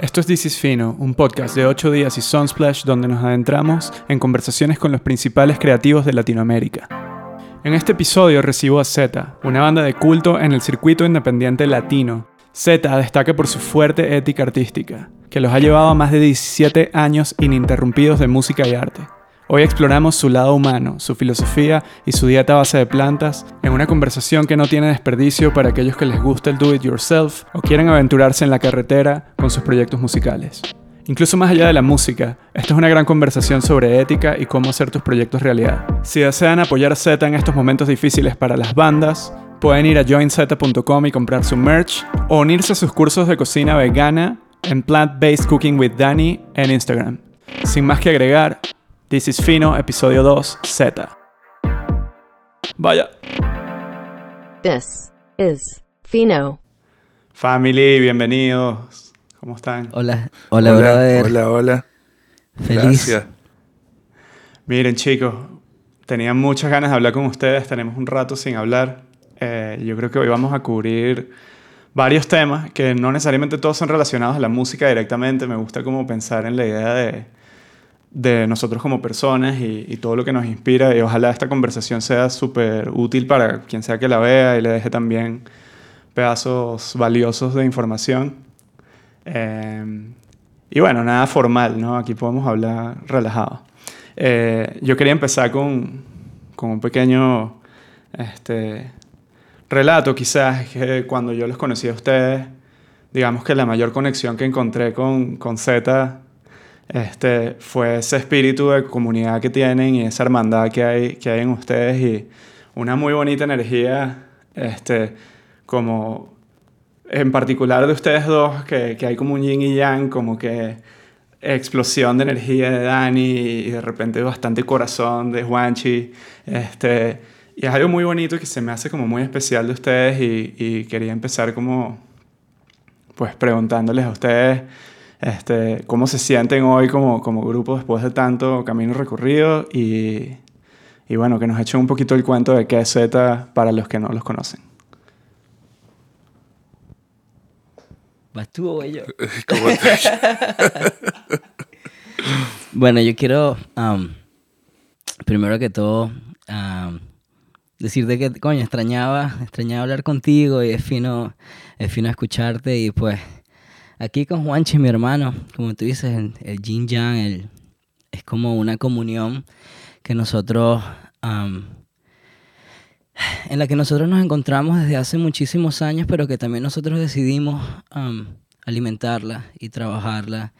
Esto es This is Fino, un podcast de 8 días y Sunsplash donde nos adentramos en conversaciones con los principales creativos de Latinoamérica. En este episodio recibo a Z, una banda de culto en el circuito independiente latino. Z destaca por su fuerte ética artística, que los ha llevado a más de 17 años ininterrumpidos de música y arte. Hoy exploramos su lado humano, su filosofía y su dieta base de plantas en una conversación que no tiene desperdicio para aquellos que les gusta el do it yourself o quieren aventurarse en la carretera con sus proyectos musicales. Incluso más allá de la música, esto es una gran conversación sobre ética y cómo hacer tus proyectos realidad. Si desean apoyar Z en estos momentos difíciles para las bandas, pueden ir a joinz.com y comprar su merch o unirse a sus cursos de cocina vegana en Plant Based Cooking with Danny en Instagram. Sin más que agregar, This is Fino, episodio 2, Z. Vaya. This is Fino. Family, bienvenidos. ¿Cómo están? Hola, hola, hola, brother. hola, hola. Feliz. Gracias. Miren, chicos, tenía muchas ganas de hablar con ustedes. Tenemos un rato sin hablar. Eh, yo creo que hoy vamos a cubrir varios temas que no necesariamente todos son relacionados a la música directamente. Me gusta como pensar en la idea de, de nosotros como personas y, y todo lo que nos inspira. Y ojalá esta conversación sea súper útil para quien sea que la vea y le deje también pedazos valiosos de información. Eh, y bueno, nada formal, ¿no? Aquí podemos hablar relajado. Eh, yo quería empezar con, con un pequeño este, relato, quizás, que cuando yo los conocí a ustedes, digamos que la mayor conexión que encontré con, con Z este, fue ese espíritu de comunidad que tienen y esa hermandad que hay, que hay en ustedes y una muy bonita energía, este, como en particular de ustedes dos, que, que hay como un yin y yang, como que explosión de energía de Dani y de repente bastante corazón de Juanchi. Este, y es algo muy bonito que se me hace como muy especial de ustedes y, y quería empezar como pues preguntándoles a ustedes este, cómo se sienten hoy como, como grupo después de tanto camino recorrido y, y bueno, que nos echen un poquito el cuento de qué es Z para los que no los conocen. ¿Vas tú o yo? ¿Cómo te- Bueno, yo quiero, am, primero que todo, am, decirte que, coño, extrañaba, extrañaba hablar contigo y es fino, es fino escucharte y pues aquí con Juanchi, mi hermano, como tú dices, el, el yang, el, es como una comunión que nosotros, am, en la que nosotros nos encontramos desde hace muchísimos años, pero que también nosotros decidimos am, alimentarla y trabajarla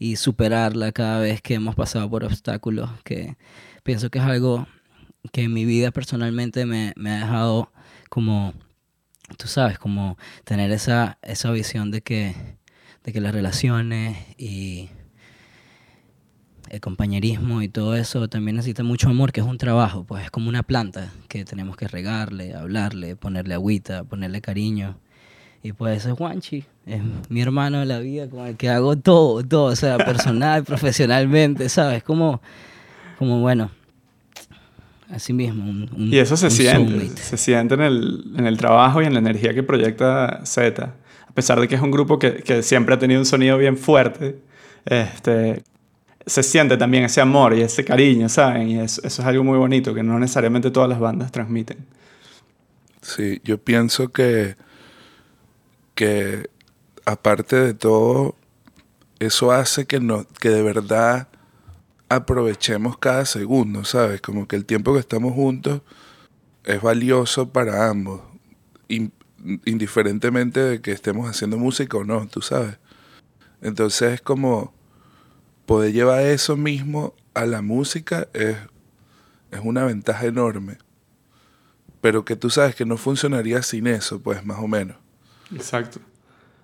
y superarla cada vez que hemos pasado por obstáculos, que pienso que es algo que en mi vida personalmente me, me ha dejado como, tú sabes, como tener esa, esa visión de que, de que las relaciones y el compañerismo y todo eso también necesita mucho amor, que es un trabajo, pues es como una planta que tenemos que regarle, hablarle, ponerle agüita, ponerle cariño. Y pues ese es Juanchi, es mi hermano de la vida con el que hago todo, todo, o sea, personal, profesionalmente, ¿sabes? Como, como bueno, así mismo. Un, un- Y eso se siente, soulmate. se siente en el, en el trabajo y en la energía que proyecta Z. A pesar de que es un grupo que, siempre ha tenido un sonido bien fuerte, este, se siente también ese amor y ese cariño, ¿saben? Y eso, es algo muy bonito que no necesariamente todas las bandas transmiten. Sí, yo pienso que, que aparte de todo, eso hace que, no, que de verdad aprovechemos cada segundo, ¿sabes? Como que el tiempo que estamos juntos es valioso para ambos, indiferentemente de que estemos haciendo música o no, tú sabes. Entonces es como poder llevar eso mismo a la música es, es una ventaja enorme. Pero que tú sabes que no funcionaría sin eso, pues más o menos. Exacto.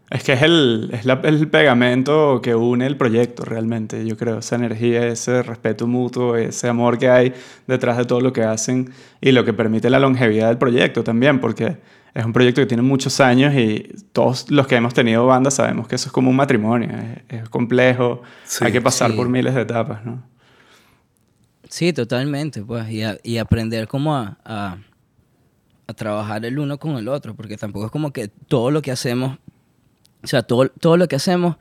Es que es el, es la- el pegamento que une el proyecto realmente, yo creo. Esa energía, ese respeto mutuo, ese amor que hay detrás de todo lo que hacen y lo que permite la longevidad del proyecto también, porque es un proyecto que tiene muchos años y todos los que hemos tenido bandas sabemos que eso es como un matrimonio. Es, es complejo, Sí, hay que pasar sí. por miles de etapas, ¿no? Sí, totalmente, pues, y, a- y aprender cómo a, a, a trabajar el uno con el otro, porque tampoco es como que todo lo que hacemos, o sea, todo, todo lo que hacemos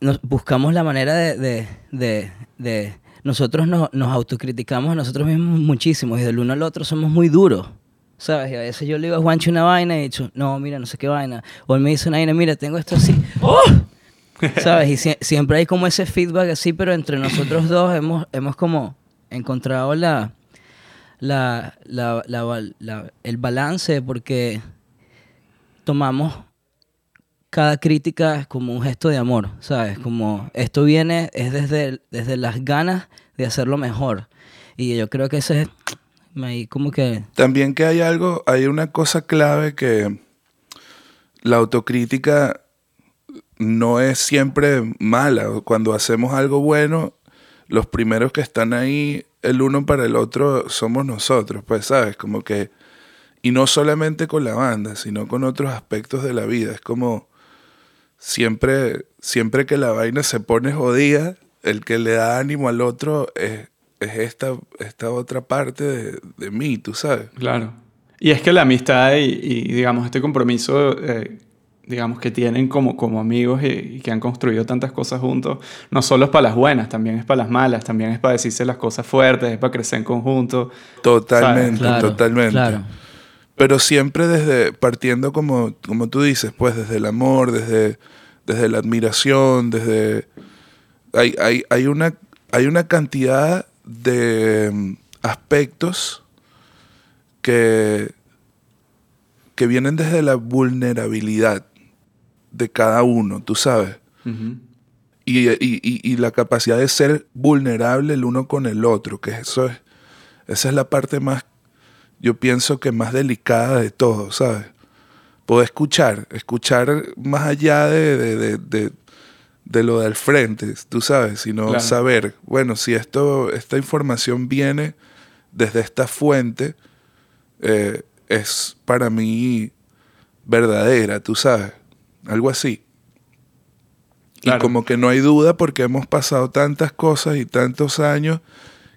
nos buscamos la manera de, de, de, de- nosotros nos, nos autocriticamos a nosotros mismos muchísimo y del uno al otro somos muy duros. ¿Sabes? Y a veces yo le digo a Juancho una vaina y he dicho, no, mira, no sé qué vaina. O él me dice una vaina, mira, tengo esto así. ¡Oh! ¿Sabes? Y sie- siempre hay como ese feedback así, pero entre nosotros dos hemos, hemos como encontrado la, la, la, la- el balance porque tomamos cada crítica como un gesto de amor, ¿sabes? Como esto viene, es desde, desde las ganas de hacerlo mejor. Y yo creo que ese es También que hay algo, hay una cosa clave que la autocrítica no es siempre mala. Cuando hacemos algo bueno, los primeros que están ahí, el uno para el otro, somos nosotros, pues, ¿sabes? Como que... Y no solamente con la banda, sino con otros aspectos de la vida. Es como siempre, siempre que la vaina se pone jodida, el que le da ánimo al otro es, es esta, esta otra parte de, de mí, tú sabes. Claro. Y es que la amistad y, y, digamos, este compromiso, eh, digamos, que tienen como, como amigos y, y que han construido tantas cosas juntos, no solo es para las buenas, también es para las malas, también es para decirse las cosas fuertes, es para crecer en conjunto. Totalmente, Claro, totalmente. claro. Pero siempre desde, partiendo como, como tú dices, pues desde el amor, desde, desde la admiración, desde... Hay, hay, hay, una, hay una cantidad de mm, aspectos que, que vienen desde la vulnerabilidad de cada uno, tú sabes. Y, y- y- y la capacidad de ser vulnerable el uno con el otro, que eso es, esa es la parte más, yo pienso que más delicada de todo, ¿sabes? Poder escuchar, escuchar más allá de, de, de- de- de lo del frente, tú sabes, sino Claro. saber, bueno, si esto, esta información viene desde esta fuente, eh, es para mí verdadera, tú sabes, algo así. Claro. Y como que no hay duda porque hemos pasado tantas cosas y tantos años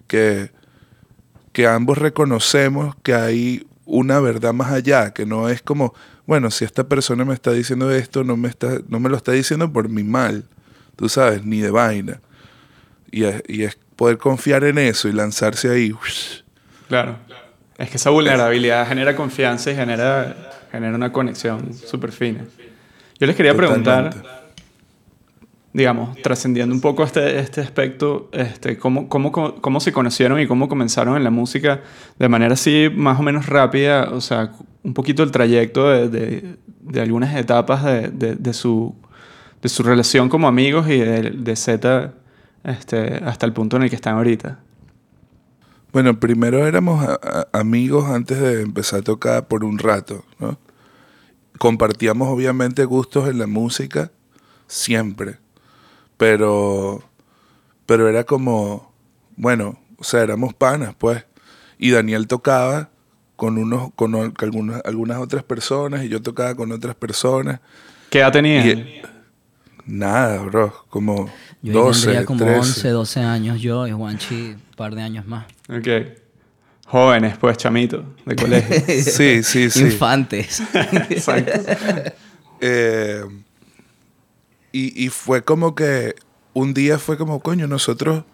que, que ambos reconocemos que hay una verdad más allá, que no es como, bueno, si esta persona me está diciendo esto, no me, está, no me lo está diciendo por mi mal, tú sabes, ni de vaina. Y es, y es poder confiar en eso y lanzarse ahí. Claro. Es que esa vulnerabilidad genera confianza y genera, genera una conexión súper fina. Yo les quería preguntar, digamos, trascendiendo un poco este, este aspecto, este, ¿cómo, cómo, cómo, se conocieron y cómo comenzaron en la música de manera así más o menos rápida? O sea, un poquito el trayecto de, de- de algunas etapas de- de su, de su relación como amigos y de, de Z este, hasta el punto en el que están ahorita. Bueno, primero éramos a- a- amigos antes de empezar a tocar por un rato, ¿no? Compartíamos obviamente gustos en la música, siempre, pero, pero era como, bueno, o sea, éramos panas, pues, y Daniel tocaba con, unos, con algunas, algunas otras personas y yo tocaba con otras personas, ¿Qué edad tenían? Nada, bro, como Yo 12, tendría como 13. 11, 12 años yo y Juanchi un par de años más. Ok. Jóvenes, pues, chamitos, de colegio. Sí, sí, sí. Infantes. Exacto. Eh, y, y fue como que un día fue como, coño, nosotros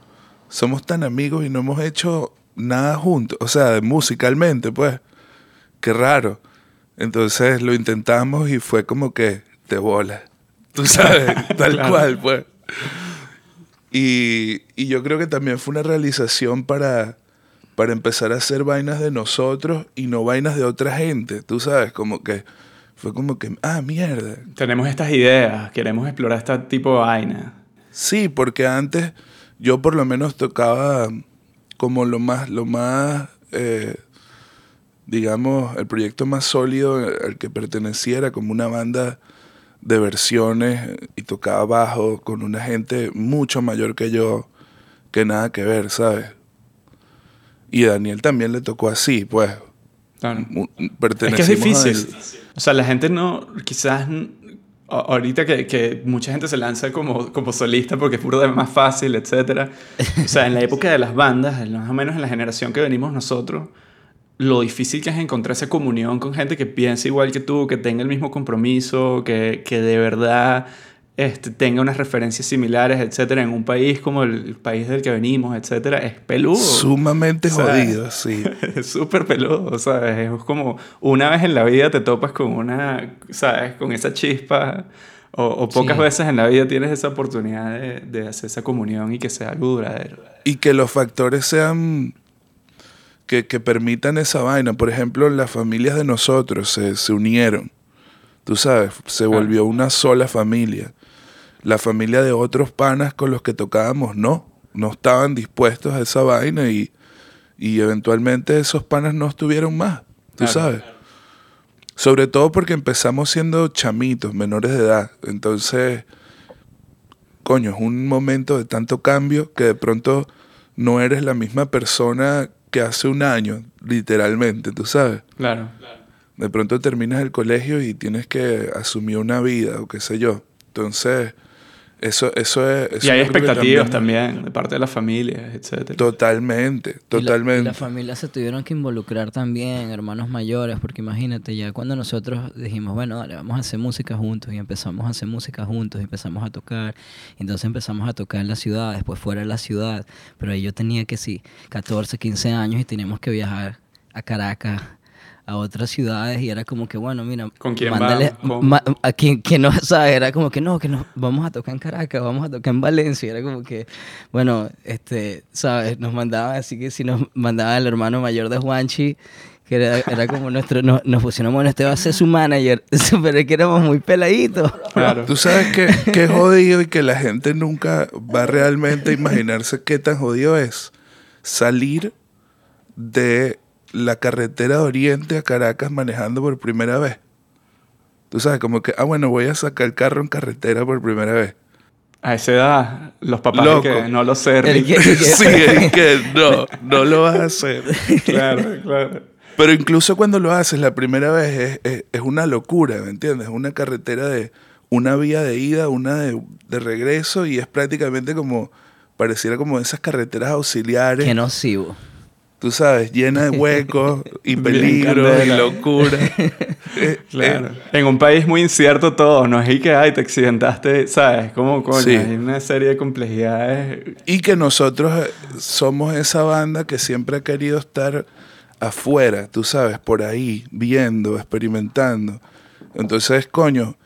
somos tan amigos y no hemos hecho nada juntos, o sea, musicalmente, pues, qué raro. Entonces lo intentamos y fue como que te bola, tú sabes, tal Claro. cual, pues. Y, y yo creo que también fue una realización para, para empezar a hacer vainas de nosotros y no vainas de otra gente, tú sabes, como que fue como que, ah, mierda. Tenemos estas ideas, queremos explorar este tipo de vaina. Sí, porque antes yo por lo menos tocaba como lo más, lo más, eh, digamos, el proyecto más sólido al que perteneciera, como una banda de versiones y tocaba bajo con una gente mucho mayor que yo, que nada que ver, ¿sabes? Y a Daniel también le tocó así, pues. Claro. Es que es difícil. O sea, la gente no, quizás, ahorita que, que mucha gente se lanza como, como solista porque es puro de más fácil, etc. O sea, en la época de las bandas, en- más o menos en la generación que venimos nosotros, lo difícil que es encontrar esa comunión con gente que piensa igual que tú, que tenga el mismo compromiso, que, que de verdad este, tenga unas referencias similares, etcétera, en un país como el, país del que venimos, etcétera, es peludo. Sumamente sea, jodido, sí. Es súper peludo, ¿sabes? Es como una vez en la vida te topas con una, ¿sabes? Con esa chispa. O, o pocas Sí. veces en la vida tienes esa oportunidad de, de hacer esa comunión y que sea algo duradero. Y que los factores sean. Que, que permitan esa vaina. Por ejemplo, las familias de nosotros se, se unieron. Tú sabes, se volvió una sola familia. La familia de otros panas con los que tocábamos no. No estaban dispuestos a esa vaina y, y eventualmente esos panas no estuvieron más. Tú Claro. sabes. Sobre todo porque empezamos siendo chamitos, menores de edad. Entonces, coño, es un momento de tanto cambio que de pronto no eres la misma persona que hace un año, literalmente, tú sabes. Claro. De pronto terminas el colegio y tienes que asumir una vida o qué sé yo. Entonces, eso, eso es... eso y hay expectativas también de parte de las familias, etcétera. Totalmente, totalmente. Y la, familia se tuvieron que involucrar también, hermanos mayores, porque imagínate, ya cuando nosotros dijimos, bueno, dale, vamos a hacer música juntos, y empezamos a hacer música juntos, y empezamos a tocar, y entonces empezamos a tocar en la ciudad, después fuera de la ciudad, pero ahí yo tenía que sí, 14, 15 años, y teníamos que viajar a Caracas, a otras ciudades, y era como que, bueno, mira, ¿Con quién mándale, a quien, quien no sabe, era como que no, que nos vamos a tocar en Caracas, vamos a tocar en Valencia, era como que, bueno, este, sabes, nos mandaban, así que si nos mandaba el hermano mayor de Juanchi, que era, era como nuestro, nos, nos pusieron, bueno, este va a ser su manager, pero es que éramos muy peladitos. Claro. Tú sabes que, que es jodido y que la gente nunca va realmente a imaginarse qué tan jodido es salir de la carretera de Oriente a Caracas manejando por primera vez. Tú sabes, como que, ah, bueno, voy a sacar el carro en carretera por primera vez. A esa edad, los papás Loco. que no lo sé, El Rick. que- el que- sí, es que no, no lo vas a hacer. claro, claro. Pero incluso cuando lo haces la primera vez es, es- es una locura, ¿me entiendes? Es una carretera de una vía de ida, una de, de regreso y es prácticamente como, pareciera como esas carreteras auxiliares, Qué nocivo. Tú sabes, llena de huecos y Bien peligro y locura. Claro. En un país muy incierto todo, no es y que, ay, te accidentaste, ¿sabes? Como, coño, Sí. hay una serie de complejidades. y que nosotros eh, somos esa banda que siempre ha querido estar afuera, tú sabes, por ahí, viendo, experimentando. Entonces, coño,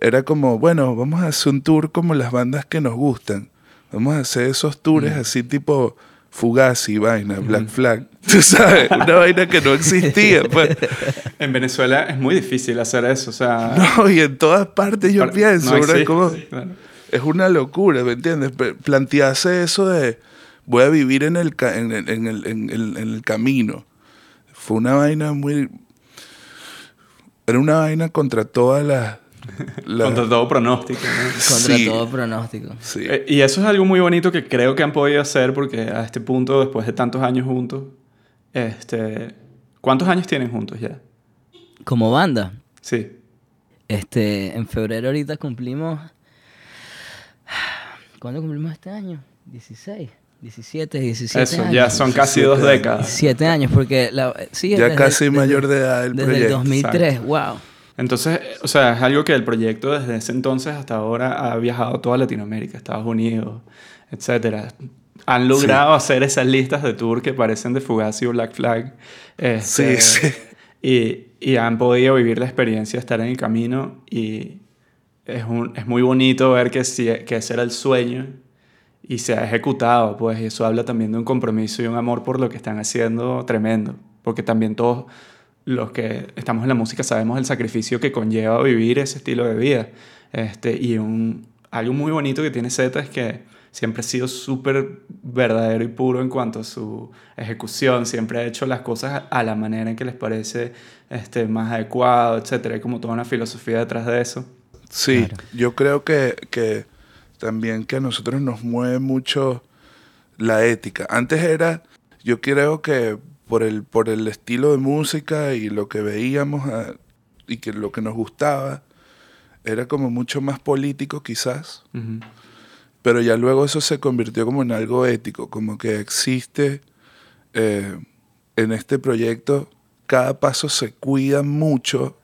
era como, bueno, vamos a hacer un tour como las bandas que nos gustan. Vamos a hacer esos tours así tipo Fugazi, vaina, Black Flag. Tú sabes, una vaina que no existía. Pues. En Venezuela es muy difícil hacer eso, o sea... No, y en todas partes yo pienso, bro, es existe, como- claro. es una locura, ¿me entiendes? Plantearse eso de voy a vivir en el, ca- en el, en el, en el- en el camino. Fue una vaina muy... Era una vaina contra todas las... las- Contra todo pronóstico, ¿no? Contra Sí. todo pronóstico. sí. Eh, Y eso es algo muy bonito que creo que han podido hacer porque a este punto, después de tantos años juntos, este, ¿cuántos años tienen juntos ya? Como banda, Sí. este, en febrero ahorita cumplimos... ¿Cuándo cumplimos este año? 16, 17, 17 Eso, años. ya son casi 17 dos décadas. Siete años, porque la, sí, Ya desde- casi desde- mayor de edad el Desde el proyecto. 2003, wow. Entonces, o sea, es algo que el proyecto desde ese entonces hasta ahora ha viajado a toda Latinoamérica, Estados Unidos, etcétera. Han logrado hacer esas listas de tour que parecen de Fugazi o Black Flag. este, Sí, sí. Y, y han podido vivir la experiencia de estar en el camino y es, un, es muy bonito ver que, sí, que ese era el sueño y se ha ejecutado, pues y eso habla también de un compromiso y un amor por lo que están haciendo tremendo, porque también todos los que estamos en la música sabemos el sacrificio que conlleva vivir ese estilo de vida. Este, y un, algo muy bonito que tiene Z es que siempre ha sido súper verdadero y puro en cuanto a su ejecución, siempre ha hecho las cosas a la manera en que les parece este, más adecuado, etc. Hay como toda una filosofía detrás de eso. Sí, Claro. yo creo que, que también que a nosotros nos mueve mucho la ética. Antes era, yo creo que por el, por el estilo de música y lo que veíamos ah, y que lo que nos gustaba, era como mucho más político quizás, Ujú. pero ya luego eso se convirtió como en algo ético, como que existe eh, en este proyecto, cada paso se cuida mucho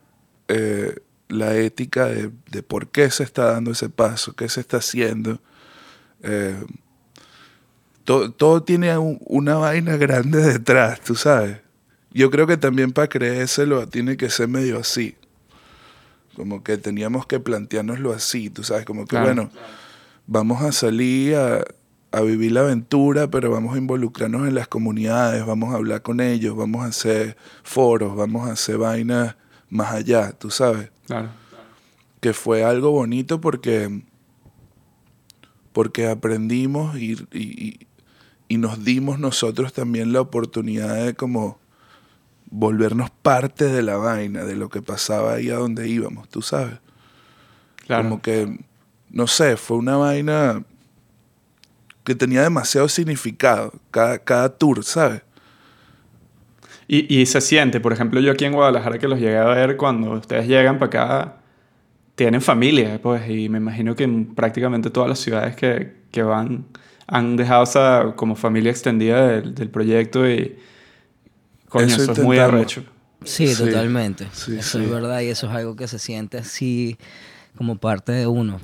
eh, la ética de, de por qué se está dando ese paso, qué se está haciendo. Eh, todo, todo tiene un- una vaina grande detrás, tú sabes. Yo creo que también para creérselo tiene que ser medio así. Como que teníamos que planteárnoslo así, tú sabes, como que Claro. bueno, vamos a salir a, a vivir la aventura, pero vamos a involucrarnos en las comunidades, vamos a hablar con ellos, vamos a hacer foros, vamos a hacer vainas más allá, tú sabes Claro. que fue algo bonito porque, porque aprendimos y, y- y- nos dimos nosotros también la oportunidad de como volvernos parte de la vaina, de lo que pasaba ahí a donde íbamos, tú sabes. Claro. Como que, no sé, fue una vaina que tenía demasiado significado, cada, cada tour, ¿sabes? Y, y se siente, por ejemplo, yo aquí en Guadalajara que los llegué a ver cuando ustedes llegan para acá, tienen familia, pues, y me imagino que en prácticamente todas las ciudades que, que van han dejado esa como familia extendida del, del proyecto y coño, Eso eso, es muy arrecho. Sí, Sí, totalmente. sí, eso sí. es verdad y eso es algo que se siente así como parte de uno.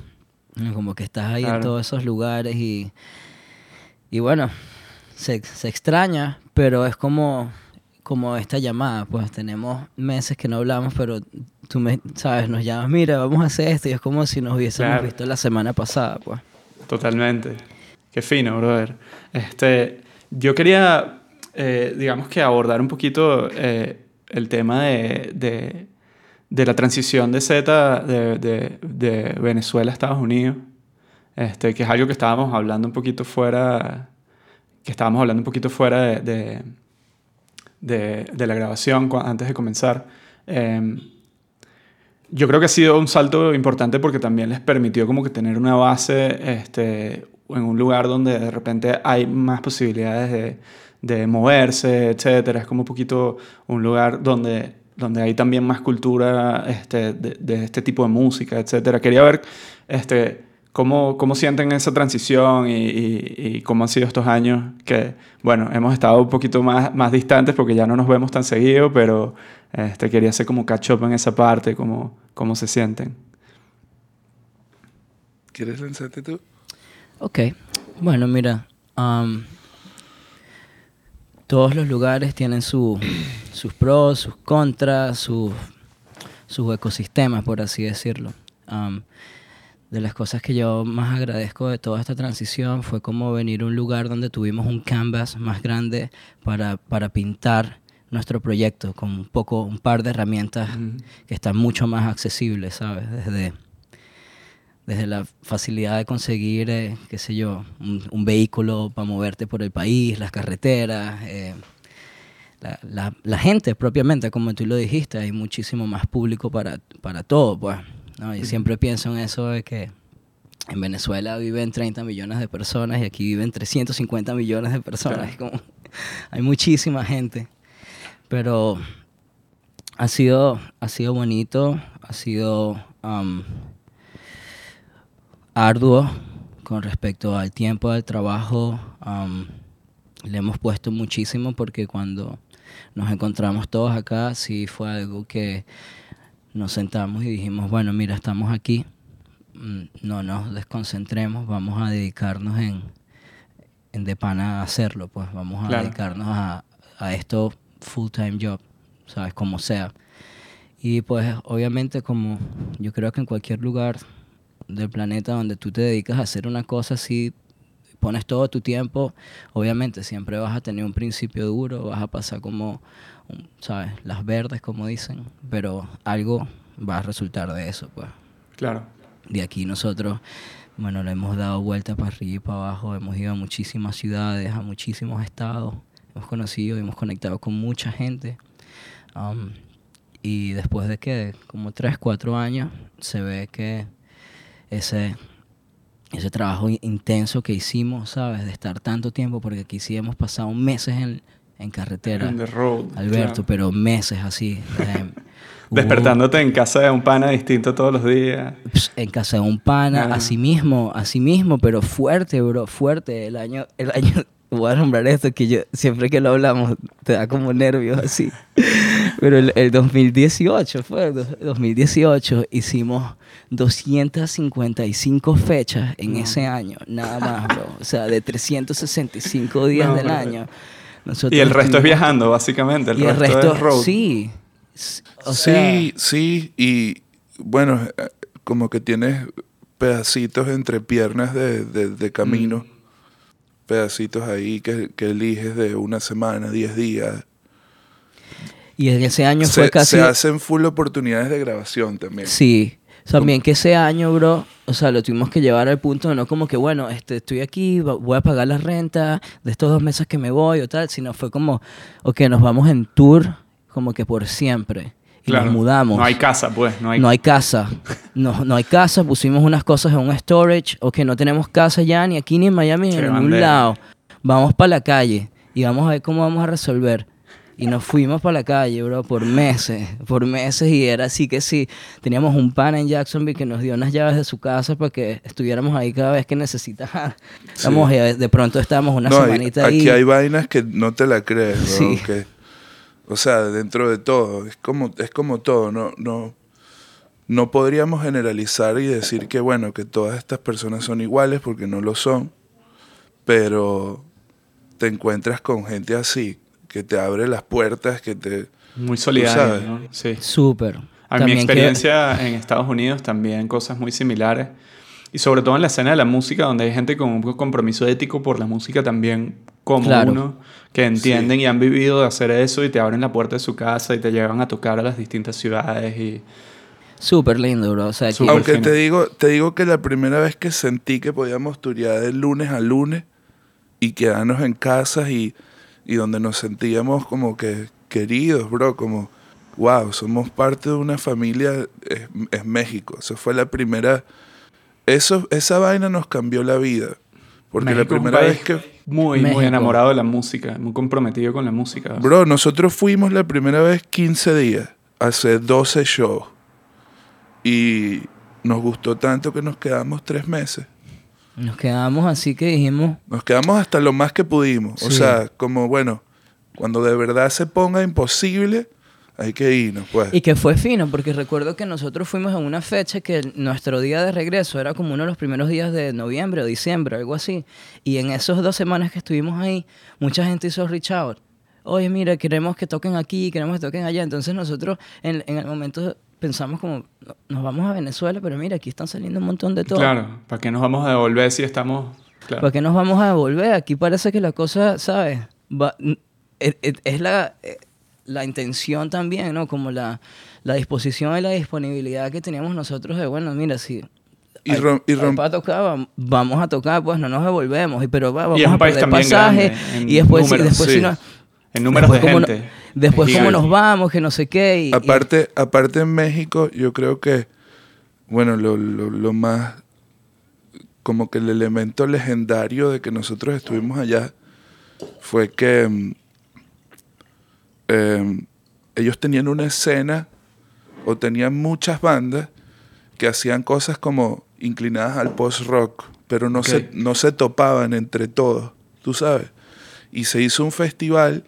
¿no? Como que estás ahí en todos esos lugares y, y bueno, se, se extraña, pero es como, como esta llamada. Pues tenemos meses que no hablamos, pero tú me, sabes, nos llamas, mira, vamos a hacer esto y es como si nos hubiésemos Claro. visto la semana pasada. Pues. Totalmente. Qué fino, brother. Este, yo quería, eh, digamos que abordar un poquito eh, el tema de, de, la transición de Z de, de, Venezuela a Estados Unidos, este, que es algo que estábamos hablando un poquito fuera, que estábamos hablando un poquito fuera de, la grabación antes de comenzar. Em, yo creo que ha sido un salto importante porque también les permitió como que tener una base este, en un lugar donde de repente hay más posibilidades de, de moverse, etcétera. Es como un poquito un lugar donde, donde hay también más cultura este, de, este tipo de música, etcétera. Quería ver este, cómo, cómo sienten esa transición y cómo han sido estos años que, bueno, hemos estado un poquito más, más distantes porque ya no nos vemos tan seguido, pero este, quería hacer como catch up en esa parte, cómo, cómo se sienten. ¿Quieres lanzarte tú? Ok, bueno, mira, am, todos los lugares tienen su- sus pros, sus contras, sus, sus ecosistemas, por así decirlo. Am, de las cosas que yo más agradezco de toda esta transición fue como venir a un lugar donde tuvimos un canvas más grande para, para pintar nuestro proyecto con un poco, un par de herramientas que están mucho más accesibles, ¿sabes? Desde, desde la facilidad de conseguir, eh, qué sé yo, un, un vehículo para moverte por el país, las carreteras, eh, la, la- la gente propiamente, como tú lo dijiste, hay muchísimo más público para, para todo, pues. ¿no? Yo siempre pienso en eso de que en Venezuela viven 30 millones de personas y aquí viven 350 millones de personas. Como- hay muchísima gente. Pero ha sido, ha sido bonito, ha sido am, arduo con respecto al tiempo del trabajo. le hemos puesto muchísimo porque cuando nos encontramos todos acá, sí fue algo que nos sentamos y dijimos, bueno, mira, estamos aquí, mm, no nos desconcentremos, vamos a dedicarnos en, en de pana a hacerlo, pues vamos a Claro. dedicarnos a, a esto full time job, sabes, como sea. Y pues obviamente como yo creo que en cualquier lugar del planeta donde tú te dedicas a hacer una cosa así, pones todo tu tiempo, obviamente siempre vas a tener un principio duro, vas a pasar como, ¿sabes? Las verdes, como dicen, pero algo va a resultar de eso, pues. Claro. De aquí nosotros, bueno, le hemos dado vuelta para arriba y para abajo, hemos ido a muchísimas ciudades, a muchísimos estados, hemos conocido y hemos conectado con mucha gente. Um, y después de que, como tres, cuatro años, se ve que ese, ese trabajo in- intenso que hicimos, ¿sabes? De estar tanto tiempo, porque aquí sí hemos pasado meses en, en carretera, On the road. Alberto, claro. pero meses así. eh, Despertándote en casa de un pana distinto todos los días. En casa de un pana, Ah. así mismo, así mismo, pero fuerte, bro, fuerte. El año, el año voy a nombrar esto, que yo siempre que lo hablamos te da como nervios así. Pero el, el 2018 fue, el dos- 2018 hicimos 255 fechas en ese año, nada más, bro. O sea, de 365 días No, del bro. año. Nosotros Y el resto es viajando, básicamente. El, y el resto, resto, es road. sí. S- O sea, sí, sí, y bueno, eh, como que tienes pedacitos entre piernas de, de- de camino, Mm. Pedacitos ahí que, que eliges de una semana, 10 días. y en ese año Se, fue casi... se hacen full oportunidades de grabación también. Sí. También que ese año, bro, o sea, lo tuvimos que llevar al punto de no como que, bueno, este, estoy aquí, voy a pagar la renta de estos dos meses que me voy o tal, sino fue como, ok, nos vamos en tour como que por siempre. Y Claro. nos mudamos. No hay casa, pues. No hay, No hay casa. No, no hay casa. Pusimos unas cosas en un storage. O que no tenemos casa ya ni aquí ni en Miami ni en ningún lado. Vamos para la calle y vamos a ver cómo vamos a resolver. Y nos fuimos para la calle, bro, por meses, por meses. Y era así que sí. Teníamos un pana en Jacksonville que nos dio unas llaves de su casa para que estuviéramos ahí cada vez que necesitaba. Vamos, y de pronto estábamos una No, hay- semanita ahí. aquí hay vainas que no te la crees, ¿no? Sí. Que, o sea, dentro de todo, es como, es como todo, no, no, no podríamos generalizar y decir que bueno, que todas estas personas son iguales porque no lo son, pero te encuentras con gente así, que te abre las puertas, que te... Muy sabes. solidario, ¿no? Sí. Súper. A mi También que- experiencia en Estados Unidos también cosas muy similares. Y sobre todo en la escena de la música, donde hay gente con un compromiso ético por la música también como Claro. uno, que entienden y han vivido de hacer eso y te abren la puerta de su casa y te llevan a tocar a las distintas ciudades. Y Súper lindo, bro. O sea, que- Aunque fino. te digo, te digo que la primera vez que sentí que podíamos turear de lunes a lunes y quedarnos en casas y, y donde nos sentíamos como que queridos, bro, como, wow, somos parte de una familia, es, es México. Eso fue la primera, eso, esa vaina nos cambió la vida. Porque México la primera vez que, muy, México. muy enamorado de la música, muy comprometido con la música. bro, nosotros fuimos la primera vez 15 días, hace 12 shows. Y nos gustó tanto que nos quedamos tres meses. nos quedamos así que dijimos, Nos quedamos hasta lo más que pudimos. O sea, como bueno, cuando de verdad se ponga imposible, hay que irnos, pues. Y que fue fino, porque recuerdo que nosotros fuimos en una fecha que nuestro día de regreso era como uno de los primeros días de noviembre o diciembre, algo así. Y en esas dos semanas que estuvimos ahí, mucha gente hizo reach out. Oye, mira, queremos que toquen aquí, queremos que toquen allá. Entonces nosotros en, en el momento pensamos como, "No- nos vamos a Venezuela, pero mira, aquí están saliendo un montón de todo. Claro, ¿para qué nos vamos a devolver si estamos... Claro. ¿Para qué nos vamos a devolver? Aquí parece que la cosa, ¿sabes? Va- es, es- es la, eh, la intención también, ¿no? Como la, la disposición y la disponibilidad que teníamos nosotros de, bueno, mira, si Y rom- y rom- para tocar, vam- vamos a tocar, pues no nos devolvemos. Y, pero va, vamos Y es un a país perder también pasaje. grande, en y después, números, después sí. si no- En números de después cómo gente. no- después Es cómo nos vamos, que no sé qué. y- y- aparte, aparte en México, yo creo que, bueno, lo, lo, lo más, como que el elemento legendario de que nosotros estuvimos allá fue que em, ellos tenían una escena o tenían muchas bandas que hacían cosas como inclinadas al post-rock, pero no, se, no se topaban entre todos, tú sabes. Y se hizo un festival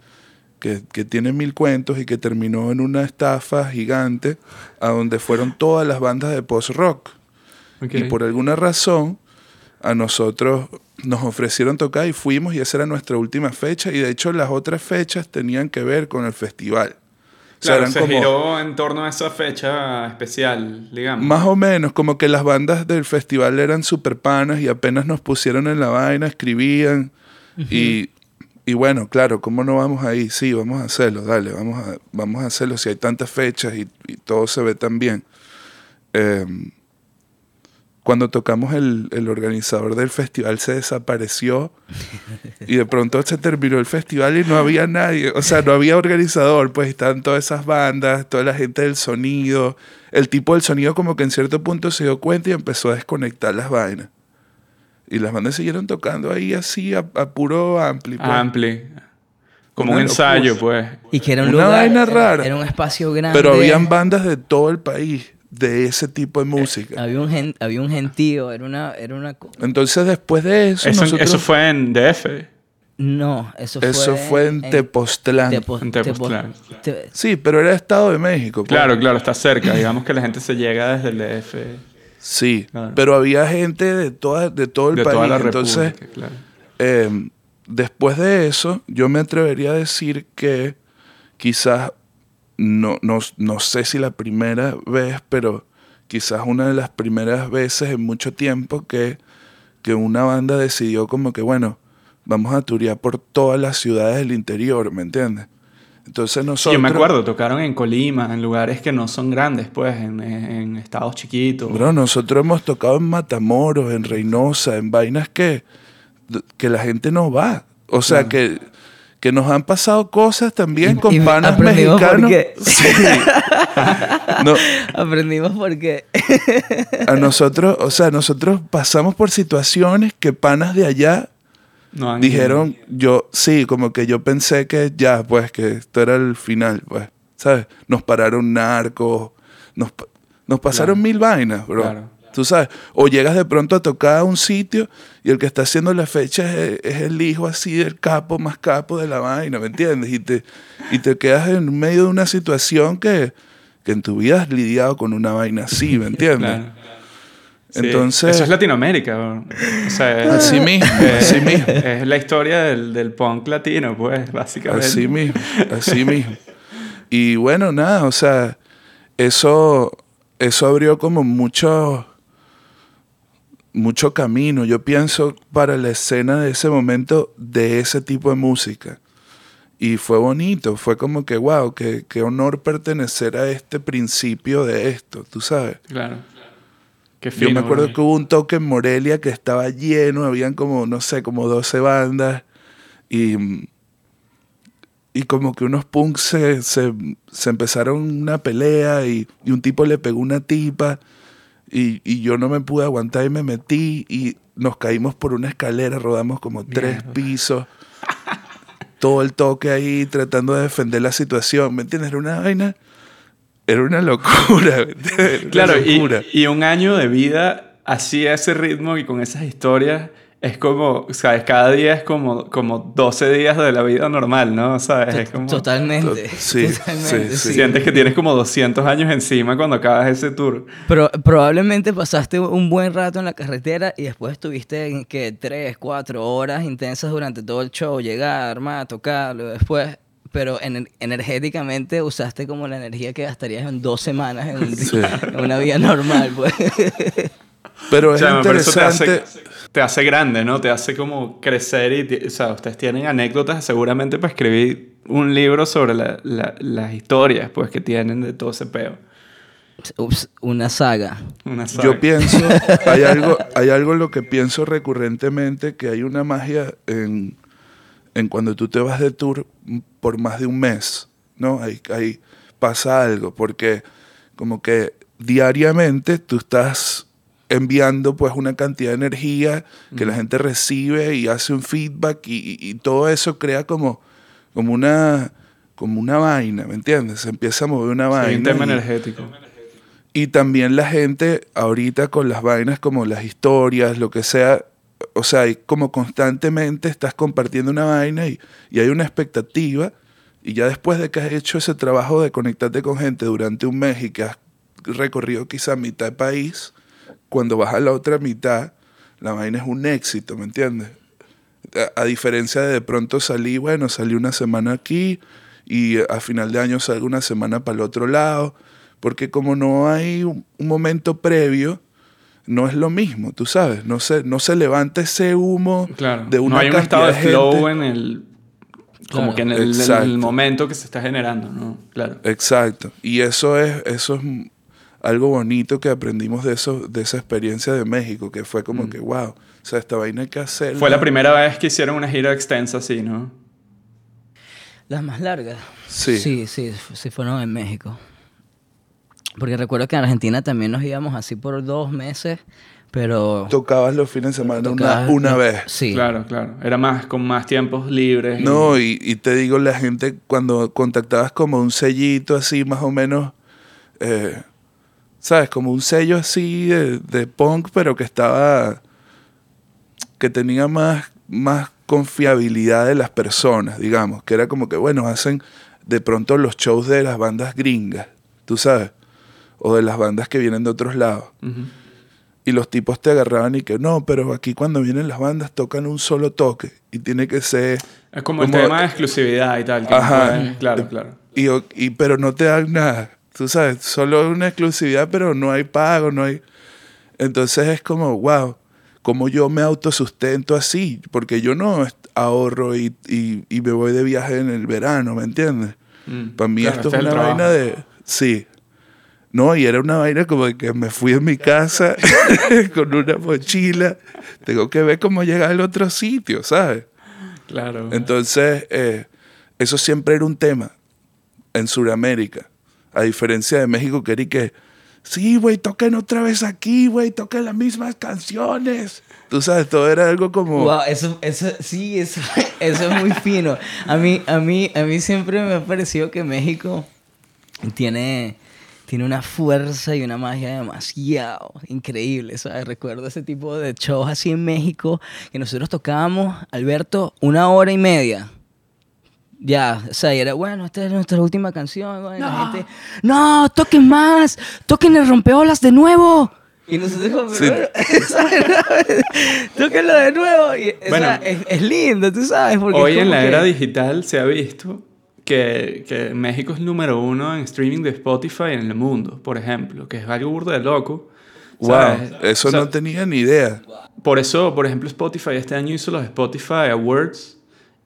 que, que tiene mil cuentos y que terminó en una estafa gigante a donde fueron todas las bandas de post-rock. Y por alguna razón a nosotros nos ofrecieron tocar y fuimos y esa era nuestra última fecha y de hecho las otras fechas tenían que ver con el festival. O sea, Claro, se como- giró en torno a esa fecha especial, digamos. Más o menos, como que las bandas del festival eran super panas y apenas nos pusieron en la vaina, escribían. y, y bueno, claro, ¿cómo no vamos ahí? Sí, vamos a hacerlo, dale, vamos a, vamos a hacerlo si hay tantas fechas y, y todo se ve tan bien. Eh, cuando tocamos el, el organizador del festival se desapareció y de pronto se terminó el festival y no había nadie, o sea, no había organizador, pues estaban todas esas bandas, toda la gente del sonido, el tipo del sonido como que en cierto punto se dio cuenta y empezó a desconectar las vainas. Y las bandas siguieron tocando ahí así a, a puro ampli. pues. Ampli. Como Una un ensayo, locura. pues. y que era un una lugar, vaina era- rara. Era un espacio grande. Pero habían bandas de todo el país de ese tipo de música. Había un, gen- había un gentío, era una, era una Entonces después de eso, Eso, nosotros... eso fue en DF. No, eso fue. Eso fue en Tepoztlán. Tepo- En Tepoztlán. Tepo- Te- Sí, pero era Estado de México. pues. Claro, claro, está cerca. Digamos que la gente se llega desde el DF, Sí, Claro. pero había gente de, toda, de todo el de país. toda la Entonces, claro. eh, después de eso, yo me atrevería a decir que quizás, no, no, no sé si la primera vez, pero quizás una de las primeras veces en mucho tiempo que, que una banda decidió como que, bueno, vamos a turear por todas las ciudades del interior, ¿me entiendes? Entonces nosotros... yo me acuerdo, tocaron en Colima, en lugares que no son grandes, pues, en, en estados chiquitos. Bro, nosotros hemos tocado en Matamoros, en Reynosa, en vainas que, que la gente no va. O sea, que, que nos han pasado cosas también Y- con y panas aprendimos por mexicanos. qué. Sí. No, Aprendimos porque. a nosotros, o sea, nosotros pasamos por situaciones que panas de allá No dijeron, yo, sí, como que yo pensé que ya, pues, que esto era el final, pues, ¿sabes? Nos pararon narcos, nos, nos pasaron Claro. mil vainas, bro. Claro. Tú sabes, o llegas de pronto a tocar a un sitio y el que está haciendo la fecha es, es el hijo así del capo más capo de la vaina, ¿me entiendes? Y te, y te quedas en medio de una situación que, que en tu vida has lidiado con una vaina así, ¿me entiendes? Claro. Sí, Entonces- Eso es Latinoamérica. bro. O sea, Así mismo, es- así mismo. Es la historia del, del punk latino, pues, básicamente. Así mismo, así mismo. Y bueno, nada, o sea, eso, eso abrió como mucho, mucho camino, yo pienso, para la escena de ese momento de ese tipo de música. Y fue bonito, fue como que, wow, qué, qué honor pertenecer a este principio de esto, tú sabes. Claro. Qué Yo me acuerdo que hubo un toque en Morelia que estaba lleno, habían como, no sé, como 12 bandas y, y como que unos punks se, se, se empezaron una pelea y, y un tipo le pegó una tipa y, y yo no me pude aguantar y me metí y nos caímos por una escalera, rodamos como tres Mierda. pisos. Todo el toque ahí tratando de defender la situación, ¿me entiendes? Era una vaina, era una locura. Era una Claro, y, locura. y un año de vida así a ese ritmo y con esas historias es como, ¿sabes? Cada día es como, como 12 días de la vida normal, ¿no? ¿Sabes? Es como... Totalmente. Sí, totalmente, sí, sí. Sientes que tienes como 200 años encima cuando acabas ese tour. Pero probablemente pasaste un buen rato en la carretera y después estuviste en que tres, cuatro horas intensas durante todo el show, llegar, armar, tocarlo, después. Pero ener- energéticamente usaste como la energía que gastarías en dos semanas en, un- Sí. en una vida normal, pues. Pero O es sea, eso te interesante. hace, te hace grande, ¿no? Te hace como crecer y, o sea, ustedes tienen anécdotas seguramente para escribir un libro sobre la- la- las historias, pues, que tienen de todo ese peo. Ups, una saga. Una saga. Yo pienso, hay algo, hay algo en lo que pienso recurrentemente, que hay una magia en, en cuando tú te vas de tour por más de un mes, ¿no? Ahí, ahí pasa algo, porque como que diariamente tú estás enviando pues una cantidad de energía que la gente recibe y hace un feedback y, y- y todo eso crea como, como una como una vaina, ¿me entiendes? Se empieza a mover una Sí, vaina. un tema y- energético. y también la gente ahorita con las vainas como las historias, lo que sea, o sea, como constantemente estás compartiendo una vaina y, y hay una expectativa y ya después de que has hecho ese trabajo de conectarte con gente durante un mes y que has recorrido quizá mitad del país, cuando vas a la otra mitad, la vaina es un éxito, ¿me entiendes? A, a diferencia de de pronto salí, bueno, salí una semana aquí y a final de año salgo una semana para el otro lado, porque como no hay un, un momento previo, no es lo mismo, tú sabes, no se, no se levanta ese humo Claro. de una no hay un estado de de flow en el... Como Claro. que en el, en el momento que se está generando, ¿no? Claro. Exacto. Y eso es, eso es algo bonito que aprendimos de eso, de esa experiencia de México, que fue como que, wow, o sea, esta vaina hay que hacerla. Mm. Fue la primera vez que hicieron una gira extensa así, ¿no? Las más largas. Sí. Sí, sí, sí fueron en México. Porque recuerdo que en Argentina también nos íbamos así por dos meses, pero... Tocabas los fines de semana una, una vez. Sí. Claro, claro. Era más con más tiempos libres. y- No, y, y te digo, la gente cuando contactabas como un sellito así, más o menos, eh, ¿sabes? Como un sello así de, de punk, pero que estaba, que tenía más, más confiabilidad de las personas, digamos, que era como que, bueno, hacen de pronto los shows de las bandas gringas, tú sabes, o de las bandas que vienen de otros lados. Ujú. Y los tipos te agarraban y que no, pero aquí cuando vienen las bandas tocan un solo toque y tiene que ser... Es como, el Como- tema de exclusividad y tal. que no Ajá. pueden- claro, claro. Y, y- pero no te dan nada, tú sabes, solo una exclusividad, pero no hay pago, no hay... Entonces es como, wow, como yo me autosustento así, porque yo no ahorro y, y- y me voy de viaje en el verano, ¿me entiendes? Mm. Para mí Claro, esto es una trabajo. vaina de... Sí. No, y era una vaina como de que me fui en mi casa con una mochila. Tengo que ver cómo llegar al otro sitio, ¿sabes? Claro. Entonces, eh, eso siempre era un tema en Sudamérica. A diferencia de México, que era que, sí, güey, toquen otra vez aquí, güey, toquen las mismas canciones. Tú sabes, todo era algo como... Wow, eso, eso, sí, eso, eso es muy fino. A mí, a mí, a mí siempre me ha parecido que México tiene, tiene una fuerza y una magia demasiado increíble, ¿sabes? Recuerdo ese tipo de shows así en México que nosotros tocábamos, Alberto, una hora y media. Ya, o sea, y era, bueno, esta es nuestra última canción. bueno, la gente, no, toquen más, toquen el rompeolas de nuevo. Y nosotros como, Sí. "Pero, tóquenlo de nuevo. Y, o Bueno. sea, es, es lindo, tú sabes. Porque Hoy en la que- era digital se ha visto que, que México es el número uno en streaming de Spotify en el mundo, por ejemplo, que es algo burdo de loco. wow, ¿sabes? eso O sea, no tenía ni idea. Por eso, por ejemplo, Spotify este año hizo los Spotify Awards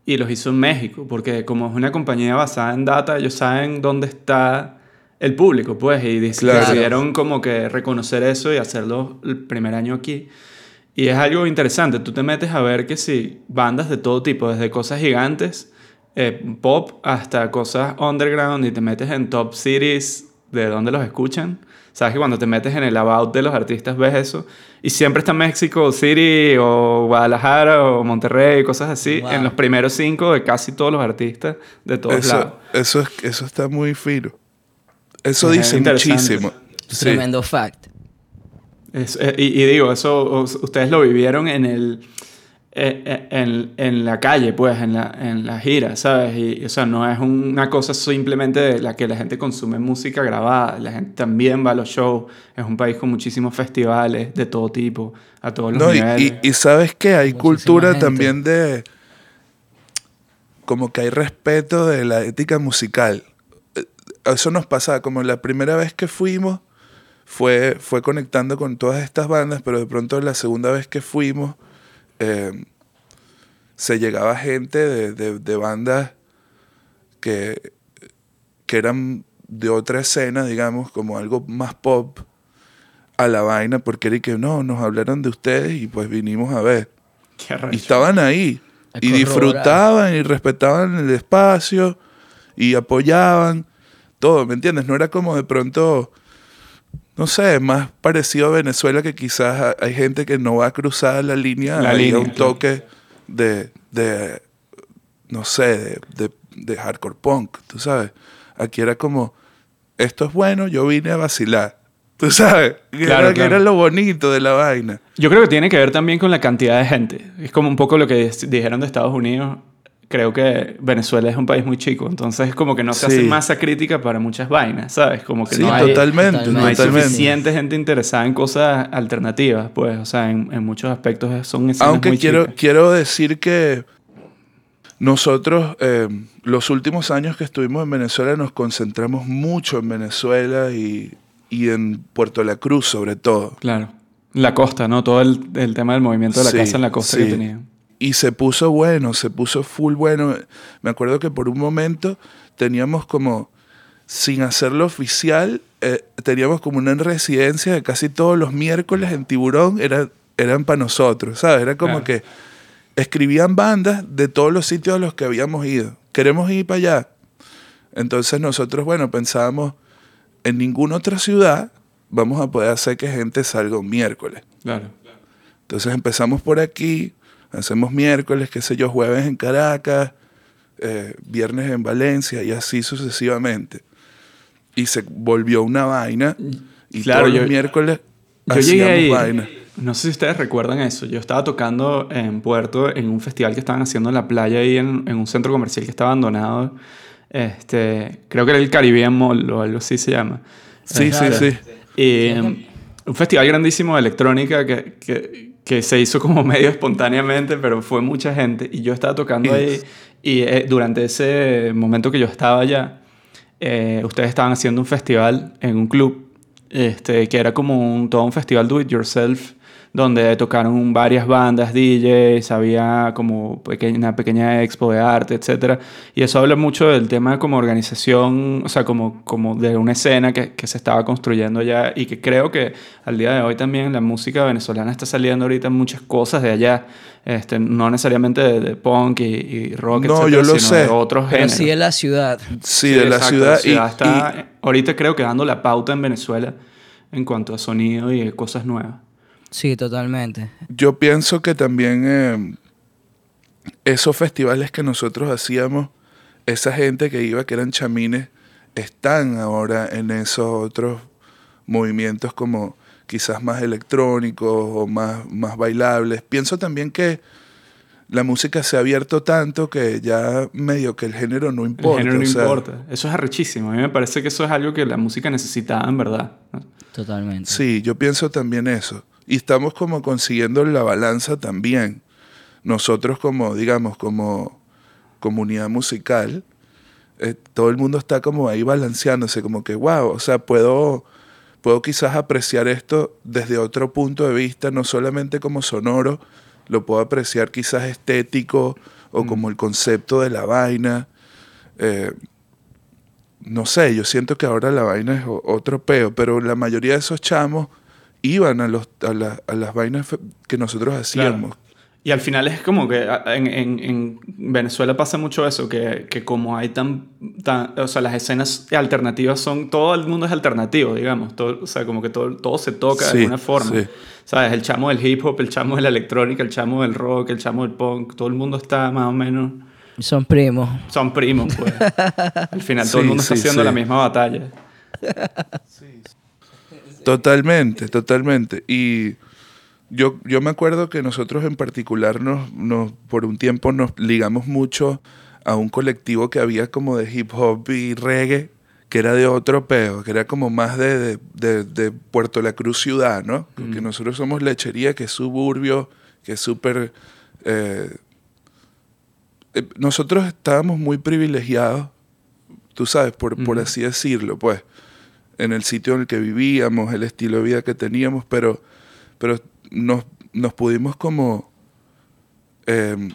y los hizo en México, porque como es una compañía basada en data, ellos saben dónde está el público, pues, y Claro. decidieron como que reconocer eso y hacerlo el primer año aquí. Y es algo interesante, tú te metes a ver que sí, bandas de todo tipo, desde cosas gigantes, eh, pop, hasta cosas underground, y te metes en top cities de donde los escuchan. Sabes que cuando te metes en el about de los artistas ves eso. Y siempre está México City o Guadalajara o Monterrey, cosas así, Wow. en los primeros cinco de casi todos los artistas de todos lados. Eso, eso, es- eso está muy fino. Eso Es dice muchísimo. Sí. Tremendo fact. Es- eh, y, y digo, eso ustedes lo vivieron en el en, en la calle, pues, en la, en la gira, ¿sabes? Y, o sea, no es una cosa simplemente de la que la gente consume música grabada, la gente también va a los shows, es un país con muchísimos festivales de todo tipo, a todos los No, niveles. y- y sabes que hay Muchísima cultura gente. también de... Como que hay respeto de la ética musical. Eh, Eso nos pasa, como la primera vez que fuimos fue, fue conectando con todas estas bandas, pero de pronto la segunda vez que fuimos eh, se llegaba gente de, de- de bandas que, que eran de otra escena, digamos, como algo más pop a la vaina, porque era y que no, nos hablaron de ustedes y pues vinimos a ver. Qué. Y estaban ahí. A Y corroborar. disfrutaban y respetaban el espacio y apoyaban todo, ¿me entiendes? No era como de pronto, no sé, más parecido a Venezuela que quizás ha- hay gente que no va a cruzar la línea La un toque de, de, no sé, de, de- de hardcore punk, tú sabes. Aquí era como, esto es bueno, yo vine a vacilar. Tú sabes, que, Claro, era, que era lo bonito de la vaina. Yo creo que tiene que ver también con la cantidad de gente. Es como un poco lo que dijeron de Estados Unidos. Creo que Venezuela es un país muy chico, entonces es como que no se hace masa crítica para muchas vainas, ¿sabes? Como que Sí, no hay, totalmente, no hay totalmente. suficiente gente interesada en cosas alternativas, pues, o sea, en, en muchos aspectos son Aunque muy quiero, chicas. quiero decir que nosotros, eh, los últimos años que estuvimos en Venezuela, nos concentramos mucho en Venezuela y, y en Puerto La Cruz, sobre todo. Claro. La costa, ¿no? Todo el, el tema del movimiento de la Sí, casa en la costa que tenían. Y se puso bueno, se puso full bueno. Me acuerdo que por un momento teníamos como, sin hacerlo oficial, eh, teníamos como una residencia de casi todos los miércoles en Tiburón, era, eran para nosotros, ¿sabes? Era como Claro. que escribían bandas de todos los sitios a los que habíamos ido. Queremos ir para allá. Entonces nosotros, bueno, pensábamos, en ninguna otra ciudad vamos a poder hacer que gente salga un miércoles. Claro. Entonces empezamos por aquí, hacemos miércoles, qué sé yo, jueves en Caracas, eh, viernes en Valencia y así sucesivamente. Y se volvió una vaina y Claro, todos yo- los miércoles Yo hacíamos vaina. No sé si ustedes recuerdan eso. Yo estaba tocando en Puerto en un festival que estaban haciendo en la playa ahí en, en un centro comercial que estaba abandonado. Este, creo que era el Caribbean Mall o algo así se llama. Sí, sí, Este, sí. Y um, un festival grandísimo de electrónica que, que, que se hizo como medio espontáneamente, pero fue mucha gente. Y yo estaba tocando ahí y eh, durante ese momento que yo estaba allá, eh, ustedes estaban haciendo un festival en un club este, que era como todo un festival do it yourself donde tocaron varias bandas, DJs, había como peque- una pequeña expo de arte, etc. Y eso habla mucho del tema como organización, o sea, como, como de una escena que, que se estaba construyendo allá y que creo que al día de hoy también la música venezolana está saliendo ahorita muchas cosas de allá, este, no necesariamente de, de punk y, y rock, No, etcétera, yo lo sino sé, de otros Pero géneros. sí en la ciudad. Sí, de la exacto, ciudad. y- está y, ahorita creo que dando la pauta en Venezuela en cuanto a sonido y cosas nuevas. Sí, totalmente. yo pienso que también eh, esos festivales que nosotros hacíamos, esa gente que iba, que eran chamines, están ahora en esos otros movimientos como quizás más electrónicos o más, más bailables. Pienso también que la música se ha abierto tanto que ya medio que el género no El importa. género no o sea, importa. Eso es arrechísimo. A mí me parece que eso es algo que la música necesitaba en verdad. Totalmente. Sí, yo pienso también eso. Y estamos como consiguiendo la balanza también. Nosotros como, digamos, como comunidad musical, eh, todo el mundo está como ahí balanceándose, como que, wow, o sea, puedo, puedo quizás apreciar esto desde otro punto de vista, no solamente como sonoro, lo puedo apreciar quizás estético o como el concepto de la vaina. Eh, no sé, yo siento que ahora la vaina es otro peo, pero la mayoría de esos chamos iban a, los, a, la- a las vainas que nosotros hacíamos. Y al final es como que en, en- en Venezuela pasa mucho eso, que, que como hay tan, tan... O sea, las escenas alternativas son... Todo el mundo es alternativo, digamos. Todo, o sea, como que todo, todo se toca Sí, de alguna forma. sí. ¿Sabes? El chamo del hip hop, el chamo de la electrónica, el chamo del rock, el chamo del punk. Todo el mundo está más o menos... Son primos. Son primos, pues. Al final todo el Sí, mundo está sí, haciendo sí. la misma batalla. Totalmente, totalmente. Y yo, yo me acuerdo que nosotros en particular nos, nos, por un tiempo nos ligamos mucho a un colectivo que había como de hip hop y reggae, que era de otro peo, que era como más de, de, de- de Puerto La Cruz ciudad, ¿no? Porque nosotros somos lechería, que es suburbio, que es súper... eh, eh, nosotros estábamos muy privilegiados, tú sabes, por, así decirlo, pues, en el sitio en el que vivíamos, el estilo de vida que teníamos, pero, pero nos, nos pudimos como eh,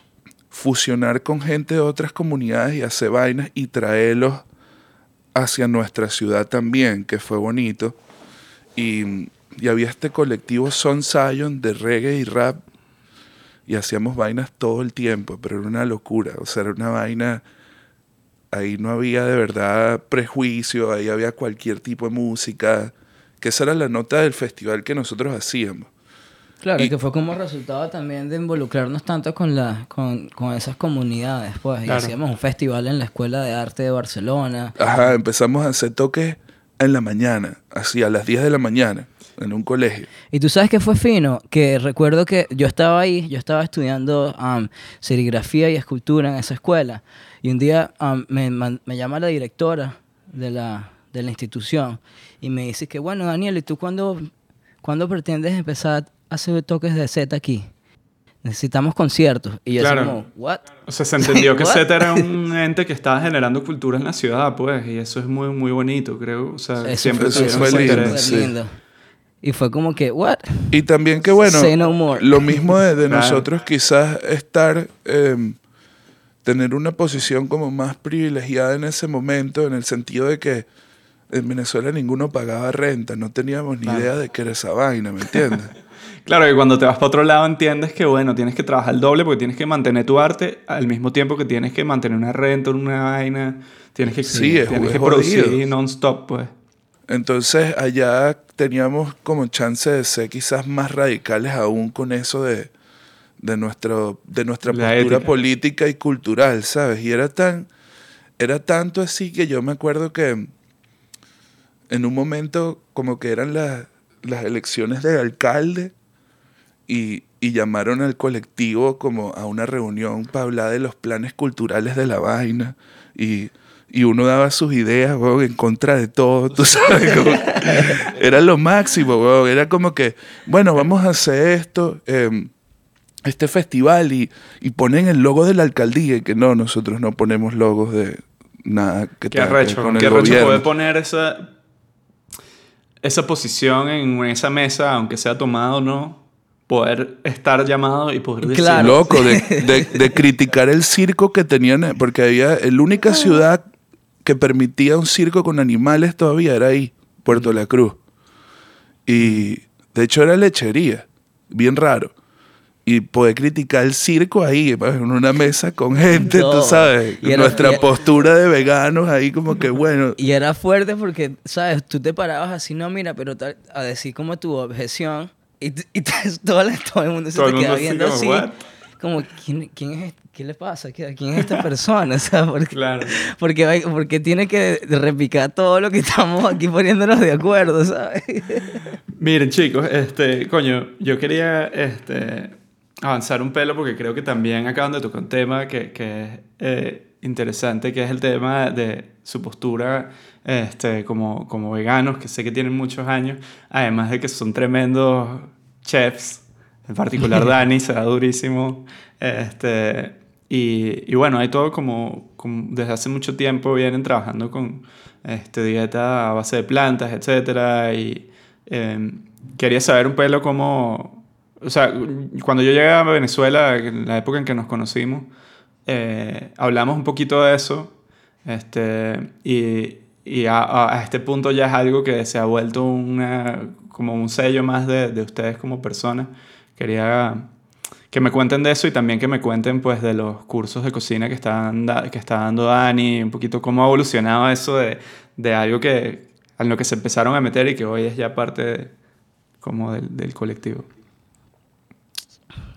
fusionar con gente de otras comunidades y hacer vainas y traerlos hacia nuestra ciudad también, que fue bonito. Y, y había este colectivo Son Zion de reggae y rap y hacíamos vainas todo el tiempo, pero era una locura, o sea, era una vaina, ahí no había de verdad prejuicio, ahí había cualquier tipo de música, que esa era la nota del festival que nosotros hacíamos. Claro, Y- que fue como resultado también de involucrarnos tanto con, la, con, con esas comunidades, pues. Y Claro. hacíamos un festival en la Escuela de Arte de Barcelona. Ajá, empezamos a hacer toques en la mañana, así a las 10 de la mañana, en un colegio. Y tú sabes que fue fino, que recuerdo que yo estaba ahí, yo estaba estudiando um, serigrafía y escultura en esa escuela. Y un día um, me, llama la directora de la, de la institución y me dice que, bueno, Daniel, ¿y tú cuándo, cuándo pretendes empezar a hacer toques de Z aquí? Necesitamos conciertos. Y yo así Claro. como, ¿what? O sea, se entendió que? Z era un ente que estaba generando cultura en la ciudad, pues, y eso es muy, muy bonito, creo. O sea, Eso siempre fue- eso fue lindo, sí. Y fue como que, ¿what? Y también que bueno, Say no more. lo mismo de, nosotros quizás estar, eh, tener una posición como más privilegiada en ese momento, en el sentido de que en Venezuela ninguno pagaba renta, no teníamos ni Claro. idea de qué era esa vaina, ¿me entiendes? Claro, que cuando te vas para otro lado entiendes que, bueno, tienes que trabajar el doble porque tienes que mantener tu arte al mismo tiempo que tienes que mantener una renta, una vaina. Tienes que, Sí, es- tienes es que producir non-stop, pues. Entonces allá teníamos como chance de ser quizás más radicales aún con eso de, de, nuestro, de nuestra La postura ética. política y cultural, ¿sabes? Y era tan, era tanto así que yo me acuerdo que en un momento como que eran las las elecciones de alcalde y, y llamaron al colectivo como a una reunión para hablar de los planes culturales de la vaina y, y uno daba sus ideas weón, en contra de todo, tú sabes, como- era lo máximo, weón. era como que, bueno, vamos a hacer esto, em, este festival y, y ponen el logo de la alcaldía y que no, nosotros no ponemos logos de nada que Qué tenga que ver arrecho, con qué el arrecho gobierno. poder poner esa, esa posición en esa mesa, aunque sea tomado o no, poder estar llamado y poder decir... Claro. Loco, de, de- de criticar el circo que tenían, eh, porque había, la única ciudad que permitía un circo con animales todavía era ahí, Puerto La Cruz. Y de hecho era lechería, bien raro. Y poder criticar el circo ahí, pues, en una mesa con gente, No. tú sabes, Y era- nuestra y- postura de veganos ahí como que bueno, Y era fuerte porque, ¿sabes? Tú te parabas así, no, mira, pero tal- a decir como tu objeción y, y todo, el- todo el mundo se Todo te queda viendo así. "What?" Como, ¿quién, quién es, este? ¿qué le pasa? ¿Qué- ¿Quién es esta persona? O sea, porque, Claro. porque, porque tiene que repicar todo lo que estamos aquí poniéndonos de acuerdo, ¿sabes? Miren, chicos, este, coño, yo quería este, avanzar un pelo porque creo que también acaban de tocar un tema que, que es eh, interesante, que es el tema de su postura este, como, como veganos, que sé que tienen muchos años, además de que son tremendos chefs, en particular Dani, se da durísimo. Este, y, y bueno, hay todo como, como desde hace mucho tiempo vienen trabajando con este, dieta a base de plantas, etcétera, y eh, quería saber un pelo cómo, o sea, cuando yo llegué a Venezuela, en la época en que nos conocimos, eh, hablamos un poquito de eso, este, y, y a, a- este punto ya es algo que se ha vuelto una, como un sello más de, de ustedes como personas. Quería que me cuenten de eso y también que me cuenten pues de los cursos de cocina que, están que está dando Dani, un poquito cómo ha evolucionado eso de, de algo que a lo que se empezaron a meter y que hoy es ya parte de- como del, del colectivo.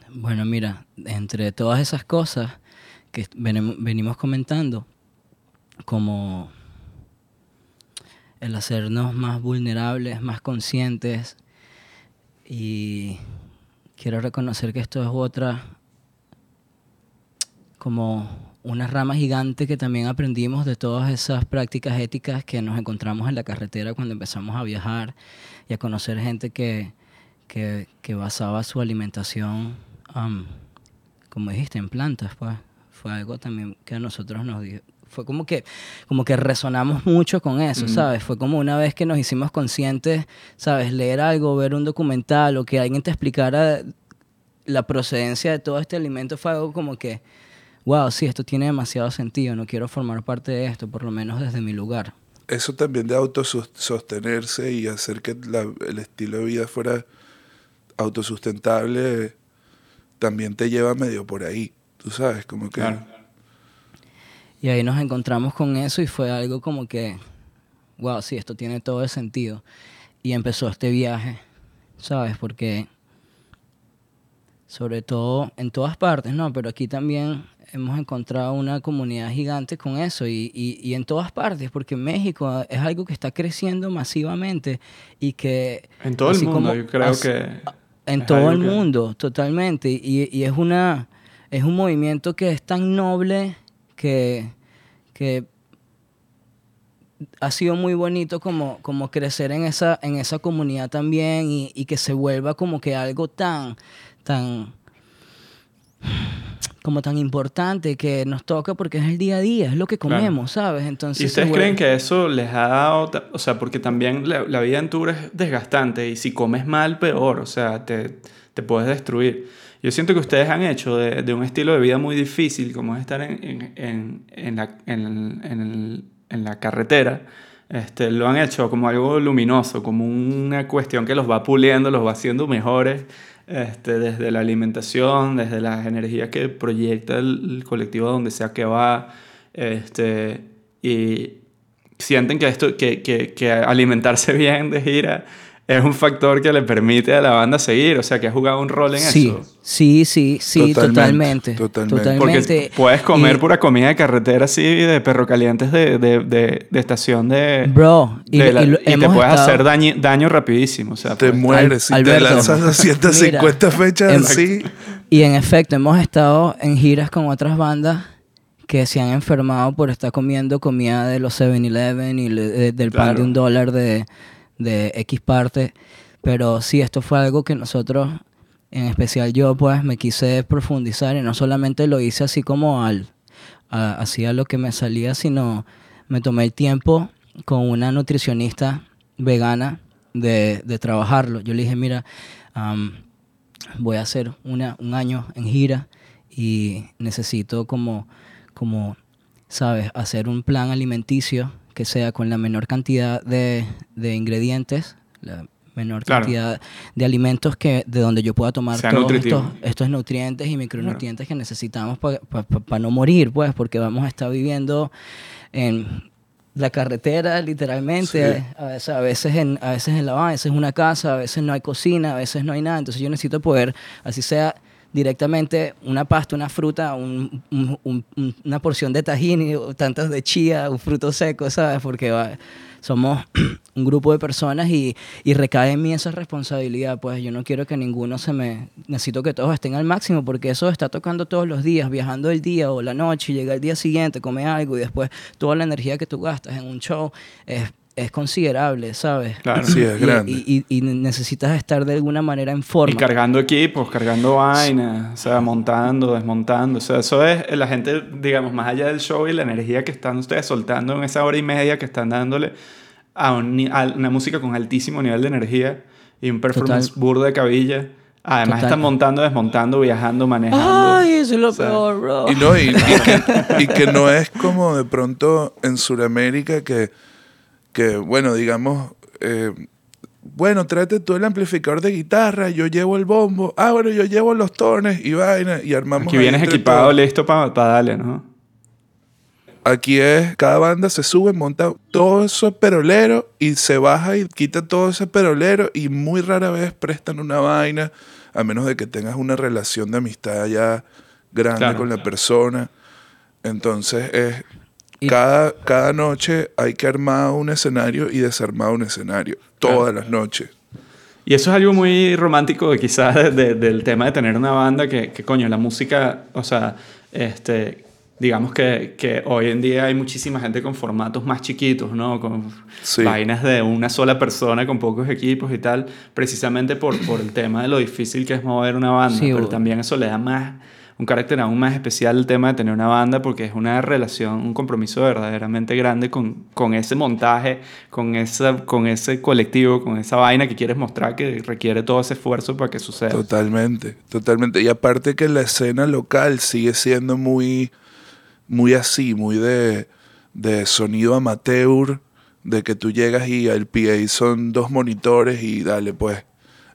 Bueno, mira, entre todas esas cosas que venimos comentando, como el hacernos más vulnerables, más conscientes, y quiero reconocer que esto es otra, como una rama gigante que también aprendimos de todas esas prácticas éticas que nos encontramos en la carretera cuando empezamos a viajar y a conocer gente que, que, que basaba su alimentación, am, como dijiste, en plantas, pues. Fue algo también que a nosotros nos dio. Fue como que, como que resonamos mucho con eso, Ujú. ¿sabes? Fue como una vez que nos hicimos conscientes, ¿sabes? Leer algo, ver un documental o que alguien te explicara la procedencia de todo este alimento fue algo como que, wow, sí, esto tiene demasiado sentido, no quiero formar parte de esto, por lo menos desde mi lugar. eso también de autosostenerse y hacer que la- el estilo de vida fuera autosustentable también te lleva medio por ahí, tú sabes, como que Claro. Y ahí nos encontramos con eso y fue algo como que, wow, sí, esto tiene todo el sentido. Y empezó este viaje, ¿sabes? Porque, sobre todo en todas partes, ¿no? Pero aquí también hemos encontrado una comunidad gigante con eso y, y, y en todas partes, porque México es algo que está creciendo masivamente y que... En todo el mundo, como yo creo que... en es todo el que- mundo, totalmente. Y, y es una es un movimiento que es tan noble que, que ha sido muy bonito como, como crecer en esa, en esa comunidad también y, y que se vuelva como que algo tan, tan como tan importante que nos toca porque es el día a día, es lo que Claro. comemos, ¿sabes? Entonces ¿Y ustedes vuelve- creen que eso les ha dado, o sea, porque también la, la vida en tour es desgastante y si comes mal, peor, o sea, te, te puedes destruir. Yo siento que ustedes han hecho de, de un estilo de vida muy difícil, como es estar en, en, en, en la, el- en la carretera, este, lo han hecho como algo luminoso, como una cuestión que los va puliendo, los va haciendo mejores, este, desde la alimentación, desde las energías que proyecta el, el colectivo donde sea que va, este, y sienten que, esto, que, que, que alimentarse bien de gira es un factor que le permite a la banda seguir, o sea, que ha jugado un rol en Sí, eso. sí, sí, sí, Totalmente, totalmente. totalmente. Porque puedes comer Y- pura comida de carretera así, de perro calientes de, de, de, de estación de... Bro, y, de la- y lo- y te puedes estado- hacer daño, daño rapidísimo. O sea, Te pues- mueres y te lanzas 250 mira, fechas em- así. Y en efecto, hemos estado en giras con otras bandas que se han enfermado por estar comiendo comida de los 7-Eleven y le- de- del pan de un dólar de, de X parte. Pero sí, esto fue algo que nosotros, en especial yo, pues me quise profundizar y no solamente lo hice así como al, a- hacía lo que me salía, sino me tomé el tiempo con una nutricionista vegana de, de trabajarlo. Yo le dije, mira, voy a hacer una, un año en gira y necesito como, como, ¿sabes? Hacer un plan alimenticio que sea con la menor cantidad de, de ingredientes, la menor Claro. cantidad de alimentos que de donde yo pueda tomar Sea todos estos, estos nutrientes y micronutrientes que necesitamos para no morir, pues, porque vamos a estar viviendo en la carretera, literalmente, Sí. a, veces, a, veces en, a veces en la van, a veces en una casa, a veces no hay cocina, a veces no hay nada. Entonces yo necesito poder, así sea directamente una pasta, una fruta, un- un- un- un- una porción de o tantas de chía, un fruto seco, ¿sabes? Porque somos un grupo de personas y, y recae en mí esa responsabilidad. Pues yo no quiero que ninguno se me... Necesito que todos estén al máximo porque eso está tocando todos los días, viajando el día o la noche, llega el día siguiente, come algo y después toda la energía que tú gastas en un show es, es considerable, ¿sabes? Claro. Sí, es Y- grande. Y, y- y necesitas estar de alguna manera en forma. Y cargando equipos, cargando vainas, o sea, montando, desmontando. O sea, eso es la gente, digamos, más allá del show y la energía que están ustedes soltando en esa hora y media que están dándole a, un a una música con altísimo nivel de energía y un performance Total. burdo de cabilla. Además, Total. están montando, desmontando, viajando, manejando. Ay, eso es lo O sea, peor, bro. Y no, y, y que, y que no es como de pronto en Sudamérica que, que bueno, digamos, eh, bueno, tráete tú el amplificador de guitarra, yo llevo el bombo, ah, bueno, yo llevo los tones y vaina, y armamos. Aquí vienes equipado, listo para darle, ¿no? Aquí es, cada banda se sube, monta todo eso perolero y se baja y quita todo ese perolero y muy rara vez prestan una vaina, a menos de que tengas una relación de amistad ya grande Claro. con la persona. Entonces es, Y- cada, cada noche hay que armar un escenario y desarmar un escenario, todas las noches. Y eso es algo muy romántico quizás de- de- del tema de tener una banda que, que, coño, la música, o sea, este, digamos que, que hoy en día hay muchísima gente con formatos más chiquitos, ¿no? Con Sí. vainas de una sola persona con pocos equipos y tal, precisamente por, por el tema de lo difícil que es mover una banda, Sí, pero también eso le da más un carácter aún más especial el tema de tener una banda porque es una relación, un compromiso verdaderamente grande con, con ese montaje, con, esa, con ese colectivo, con esa vaina que quieres mostrar que requiere todo ese esfuerzo para que suceda. Totalmente, totalmente. Y aparte que la escena local sigue siendo muy, muy así, muy de, de sonido amateur, de que tú llegas y el PA son dos monitores y dale pues.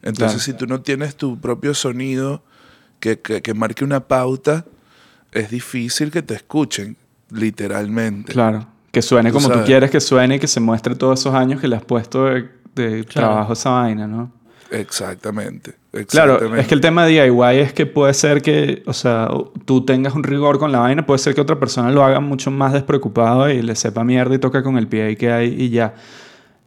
Entonces Claro. si tú no tienes tu propio sonido que, que, que marque una pauta, es difícil que te escuchen, literalmente. Claro, que suene Tú como tú sabes. quieres que suene y que se muestre todos esos años que le has puesto de, de trabajo a esa vaina, ¿no? Exactamente. Claro, exactamente. es que el tema de DIY es que puede ser que, o sea, tú tengas un rigor con la vaina, puede ser que otra persona lo haga mucho más despreocupado y le sepa mierda y toca con el pie que hay y ya.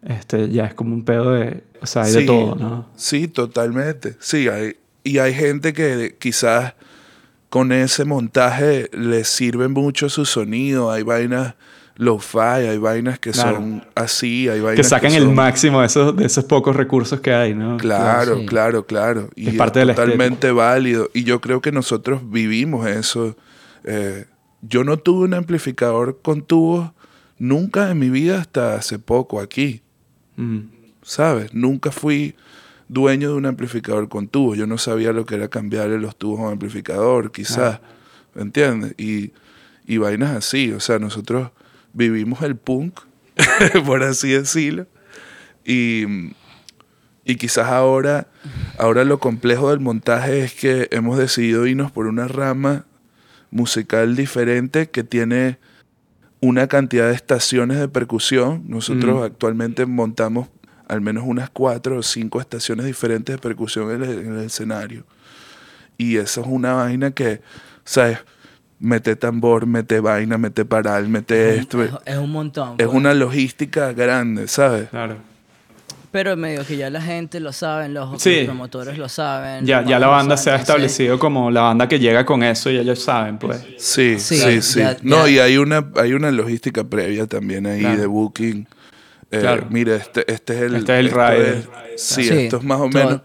Este, ya es como un pedo de, o sea, hay de Sí, todo, ¿no? Sí, totalmente. Sí, hay, y hay gente que quizás con ese montaje le sirve mucho su sonido. Hay vainas lo-fi, hay vainas que Claro. son así, hay vainas Que sacan el son- máximo de esos, de esos pocos recursos que hay, ¿no? Claro, Sí. claro, claro. Y Es es, parte de la totalmente válido. Y yo creo que nosotros vivimos eso. Eh, yo no tuve un amplificador con tubos nunca en mi vida hasta hace poco aquí. Mm. ¿sabes? Nunca fui dueño de un amplificador con tubos. Yo no sabía lo que era cambiarle los tubos a un amplificador, quizás. ¿Me entiendes? Y, y vainas así. O sea, nosotros vivimos el punk, por así decirlo. Y, y quizás ahora, ahora lo complejo del montaje es que hemos decidido irnos por una rama musical diferente que tiene una cantidad de estaciones de percusión. Nosotros Mm. actualmente montamos al menos unas cuatro o cinco estaciones diferentes de percusión en el, en el escenario. Y eso es una vaina que, ¿sabes? Mete tambor, mete vaina, mete paral, mete esto. Es, es un montón. Es pues. una logística grande, ¿sabes? Claro. Pero medio que ya la gente lo sabe, los, Sí. los promotores lo saben. Ya, ya la banda se ha establecido como la banda que llega con eso y ellos saben, pues. Sí, Sí, sí, sí. ya- no, ya- y hay una, hay una logística previa también ahí Claro. de booking. Eh, Claro. Mira, este, este es el... Este es el rider. es- sí, Sí, esto es más o todo- menos...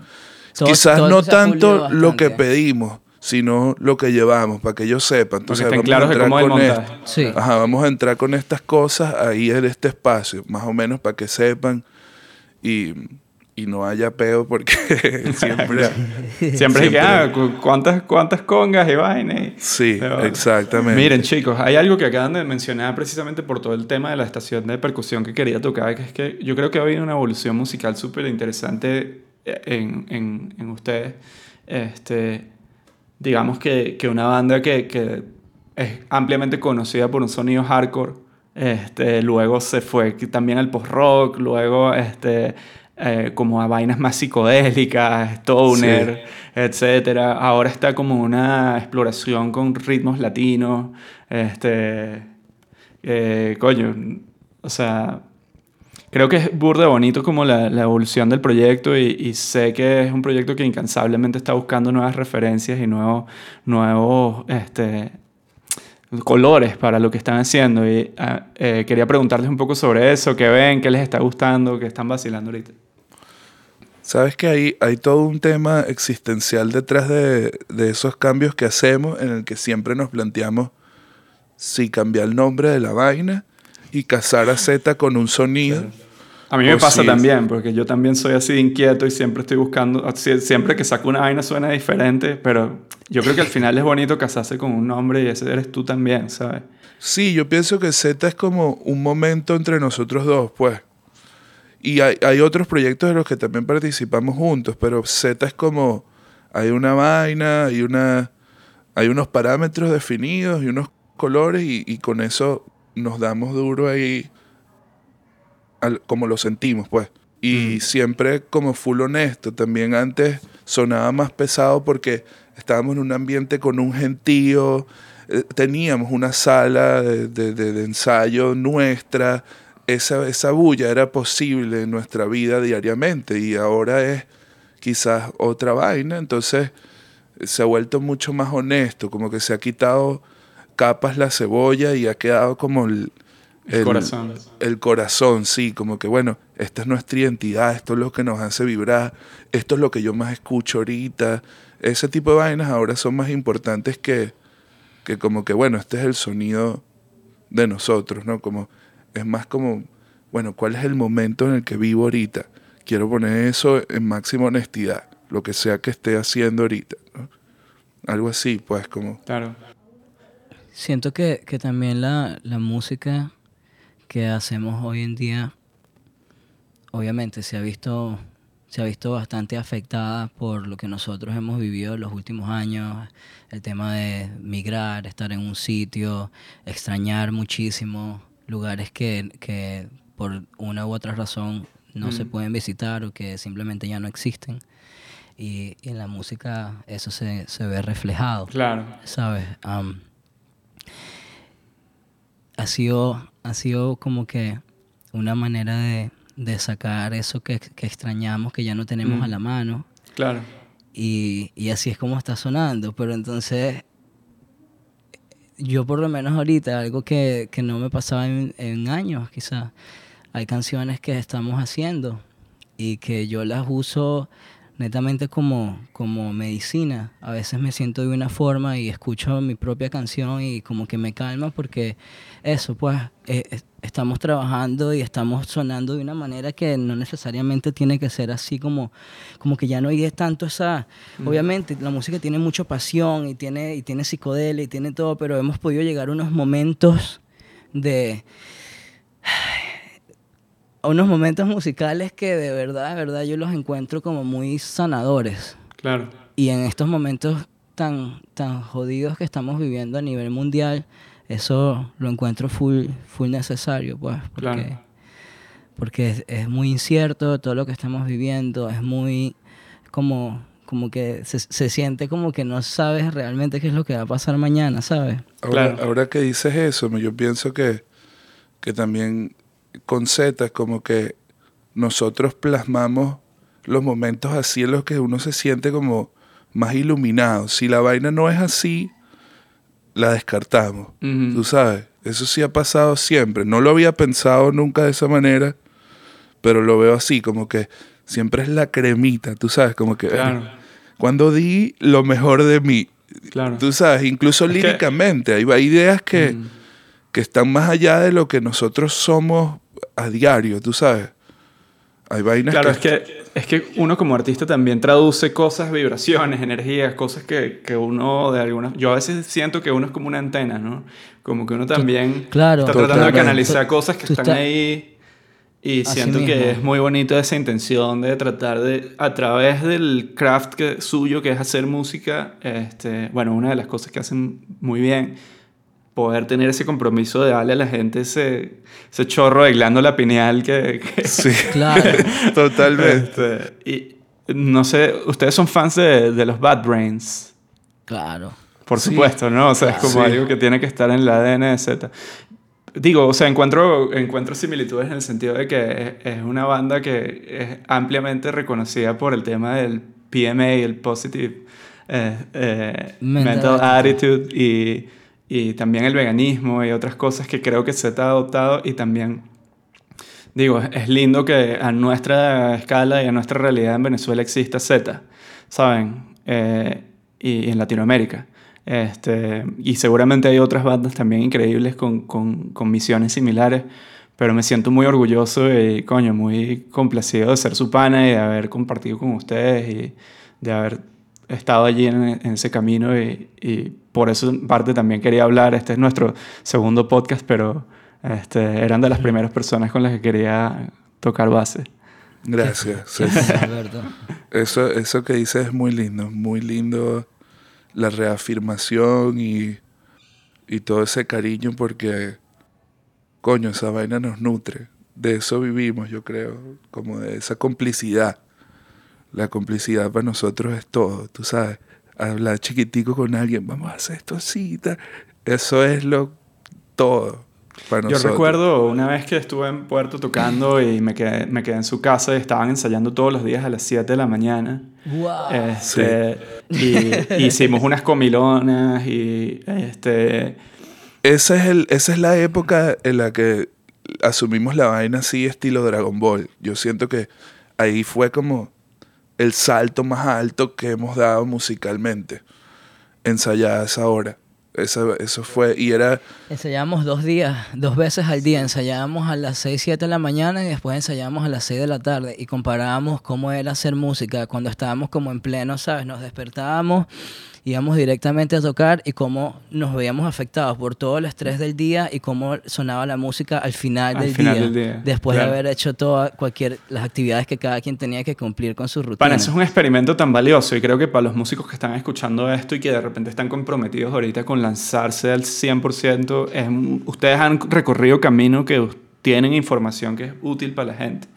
todo- quizás todo no tanto lo que pedimos, sino lo que llevamos, para que ellos sepan. Entonces, estén vamos a de entrar cómo con esto. Sí. Ajá, vamos a entrar con estas cosas ahí en este espacio, más o menos para que sepan y, y no haya peo porque siempre... Siempre hay que, ah, cu- ¿cuántas, cuántas congas y vainas. Sí, Pero- exactamente. Miren, chicos, hay algo que acaban de mencionar precisamente por todo el tema de la estación de percusión que quería tocar, que es que yo creo que ha habido una evolución musical súper interesante en, en, en ustedes. Este, digamos que, que una banda que, que es ampliamente conocida por un sonido hardcore, este, luego se fue también al post-rock, luego este, eh, como a vainas más psicodélicas, stoner, etcétera. Ahora está como una exploración con ritmos latinos, este, eh, coño, o sea, creo que es burda bonito como la, la evolución del proyecto y, y sé que es un proyecto que incansablemente está buscando nuevas referencias y nuevos, nuevos este, colores para lo que están haciendo. Y ah, eh, quería preguntarles un poco sobre eso, qué ven, qué les está gustando, qué están vacilando ahorita. Sabes que hay, hay todo un tema existencial detrás de, de esos cambios que hacemos en el que siempre nos planteamos si cambiar el nombre de la vaina y casar a Z con un sonido. A mí me pasa sí. también, porque yo también soy así de inquieto y siempre estoy buscando, sie- siempre que saco una vaina suena diferente, pero yo creo que al final es bonito casarse con un nombre y ese eres tú también, ¿sabes? Sí, yo pienso que Z es como un momento entre nosotros dos, pues. Y hay, hay otros proyectos de los que también participamos juntos, pero Z es como, hay una vaina, hay, una, hay unos parámetros definidos y unos colores y, y con eso nos damos duro ahí al- como lo sentimos, pues. Y siempre como full honesto. También antes sonaba más pesado porque estábamos en un ambiente con un gentío, eh, teníamos una sala de, de- de- de ensayo nuestra. Esa, esa bulla era posible en nuestra vida diariamente y ahora es quizás otra vaina. Entonces se ha vuelto mucho más honesto, como que se ha quitado capas la cebolla y ha quedado como el, El corazón. el corazón, sí, como que bueno, esta es nuestra identidad, esto es lo que nos hace vibrar, esto es lo que yo más escucho ahorita. Ese tipo de vainas ahora son más importantes que, que como que bueno, este es el sonido de nosotros, ¿no? Como es más como, bueno, ¿cuál es el momento en el que vivo ahorita? Quiero poner eso en máxima honestidad, lo que sea que esté haciendo ahorita, ¿no? Algo así, pues como Claro. Siento que, que también la, la música que hacemos hoy en día, obviamente se ha visto se ha visto bastante afectada por lo que nosotros hemos vivido en los últimos años, el tema de migrar, estar en un sitio, extrañar muchísimo lugares que, que por una u otra razón no se Mm. pueden visitar o que simplemente ya no existen. Y, y en la música eso se, se ve reflejado. Claro. ¿sabes? Am, ha, sido, ha sido como que una manera de, de sacar eso que, que extrañamos, que ya no tenemos Mm. a la mano, Claro. y, y así es como está sonando. Pero entonces, yo por lo menos ahorita, algo que, que no me pasaba en, años quizás, hay canciones que estamos haciendo y que yo las uso netamente como, como medicina. A veces me siento de una forma y escucho mi propia canción y como que me calma porque eso, pues, eh, eh, estamos trabajando y estamos sonando de una manera que no necesariamente tiene que ser así como, como que ya no hay tanto esa... Obviamente la música tiene mucha pasión y tiene, y tiene psicodelia y tiene todo, pero hemos podido llegar a unos momentos de a unos momentos musicales que de verdad, de verdad yo los encuentro como muy sanadores. Claro. Y en estos momentos tan, tan jodidos que estamos viviendo a nivel mundial, eso lo encuentro full, full necesario, pues. Porque, Claro. porque es, es muy incierto todo lo que estamos viviendo, es muy como, como que se, se siente como que no sabes realmente qué es lo que va a pasar mañana, ¿sabes? Ahora, Claro. ahora que dices eso, yo pienso que, que también con Z es como que nosotros plasmamos los momentos así en los que uno se siente como más iluminado. Si la vaina no es así, la descartamos. Tú sabes, eso sí ha pasado siempre. No lo había pensado nunca de esa manera, pero lo veo así, como que siempre es la cremita, tú sabes, como que Claro. cuando di lo mejor de mí, Claro. tú sabes, incluso líricamente, hay, hay ideas que, Mm. que están más allá de lo que nosotros somos a diario, tú sabes. Hay vainas Claro, que... es que, es que uno como artista también traduce cosas, vibraciones, energías, cosas que, que uno de alguna... Yo a veces siento que uno es como una antena, ¿no? Como que uno también claro. está tratando de canalizar cosas que Tú están ahí y Así siento que mismo. es muy bonito esa intención de tratar de, a través del craft que, suyo, que es hacer música, este, bueno, una de las cosas que hacen muy bien, poder tener ese compromiso de darle a la gente ese, ese chorro de glándula pineal que, que, Sí, Claro. totalmente. este, y no sé, ustedes son fans de, de los Bad Brains, Claro. por Sí. supuesto, ¿no? O sea, es como Sí. algo que tiene que estar en el ADN de Z. Digo, o sea, encuentro, encuentro similitudes en el sentido de que es, es una banda que es ampliamente reconocida por el tema del PMA, el Positive eh, eh, Mental Mental, Attitude. Attitude, y, y también el veganismo y otras cosas que creo que Z ha adoptado y también Digo, es lindo que a nuestra escala y a nuestra realidad en Venezuela exista Z, ¿saben? Eh, y, y en Latinoamérica. Este, y seguramente hay otras bandas también increíbles con, con, con misiones similares, pero me siento muy orgulloso y, coño, muy complacido de ser su pana y de haber compartido con ustedes y de haber estado allí en, en ese camino y, y por eso en parte también quería hablar. Este es nuestro segundo podcast, pero este, eran de las primeras personas con las que quería tocar base. Gracias. sí. Alberto. Eso, eso que dices es muy lindo, muy lindo la reafirmación y, y todo ese cariño porque, coño, esa vaina nos nutre. De eso vivimos, yo creo, como de esa complicidad. La complicidad para nosotros es todo, tú sabes. Hablar chiquitico con alguien, vamos a hacer esto así, tal. Eso es lo todo para Yo nosotros. recuerdo una vez que estuve en Puerto tocando y me quedé, me quedé en su casa y estaban ensayando todos los días a las 7 de la mañana. Wow. Este, y hicimos unas comilonas y este, Esa es, el, esa es la época en la que asumimos la vaina así, estilo Dragon Ball. Yo siento que ahí fue como el salto más alto que hemos dado musicalmente. Ensayar a esa hora. Esa- eso fue, y era, Ensayábamos dos días, dos veces al día. Ensayábamos a las 6, 7 de la mañana y después ensayábamos a las 6 de la tarde. Y comparábamos cómo era hacer música cuando estábamos como en pleno, ¿sabes? Nos despertábamos, íbamos directamente a tocar y cómo nos veíamos afectados por todo el estrés del día y cómo sonaba la música al final, Al del, final día, del día, Después claro. de haber hecho todas cualquier, las actividades que cada quien tenía que cumplir con su rutina. Para eso es un experimento tan valioso y creo que para los músicos que están escuchando esto y que de repente están comprometidos ahorita con lanzarse al 100%, es ustedes han recorrido camino que tienen información que es útil para la gente.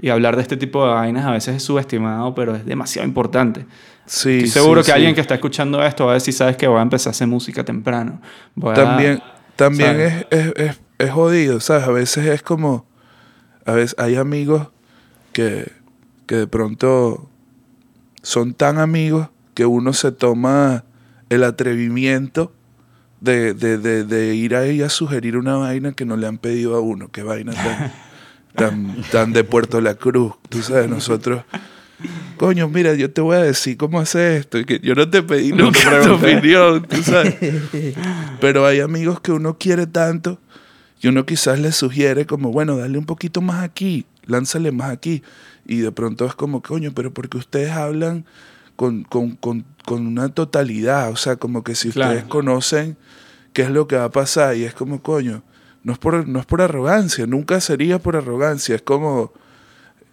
Y hablar de este tipo de vainas a veces es subestimado, pero es demasiado importante. sí. Estoy seguro sí, que sí. alguien que está escuchando esto va a decir, sabes que voy a empezar a hacer música temprano. Voy a- También, también es, es, es, es jodido, ¿sabes? A veces es como, a veces hay amigos que, que de pronto son tan amigos que uno se toma el atrevimiento de, de, de, de ir ahí a sugerir una vaina que no le han pedido a uno. Qué vaina tan, tan, tan de Puerto La Cruz. Tú sabes, nosotros... Coño, mira, yo te voy a decir cómo hacer esto. y que yo no te pedí No nunca tu opinión, tú sabes. Pero hay amigos que uno quiere tanto y uno quizás le sugiere como, bueno, dale un poquito más aquí, lánzale más aquí. Y de pronto es como, coño, pero porque ustedes hablan con, con, con, con una totalidad, o sea, como que si Claro. ustedes conocen qué es lo que va a pasar y es como, coño, no es por, no es por arrogancia, nunca sería por arrogancia, es como,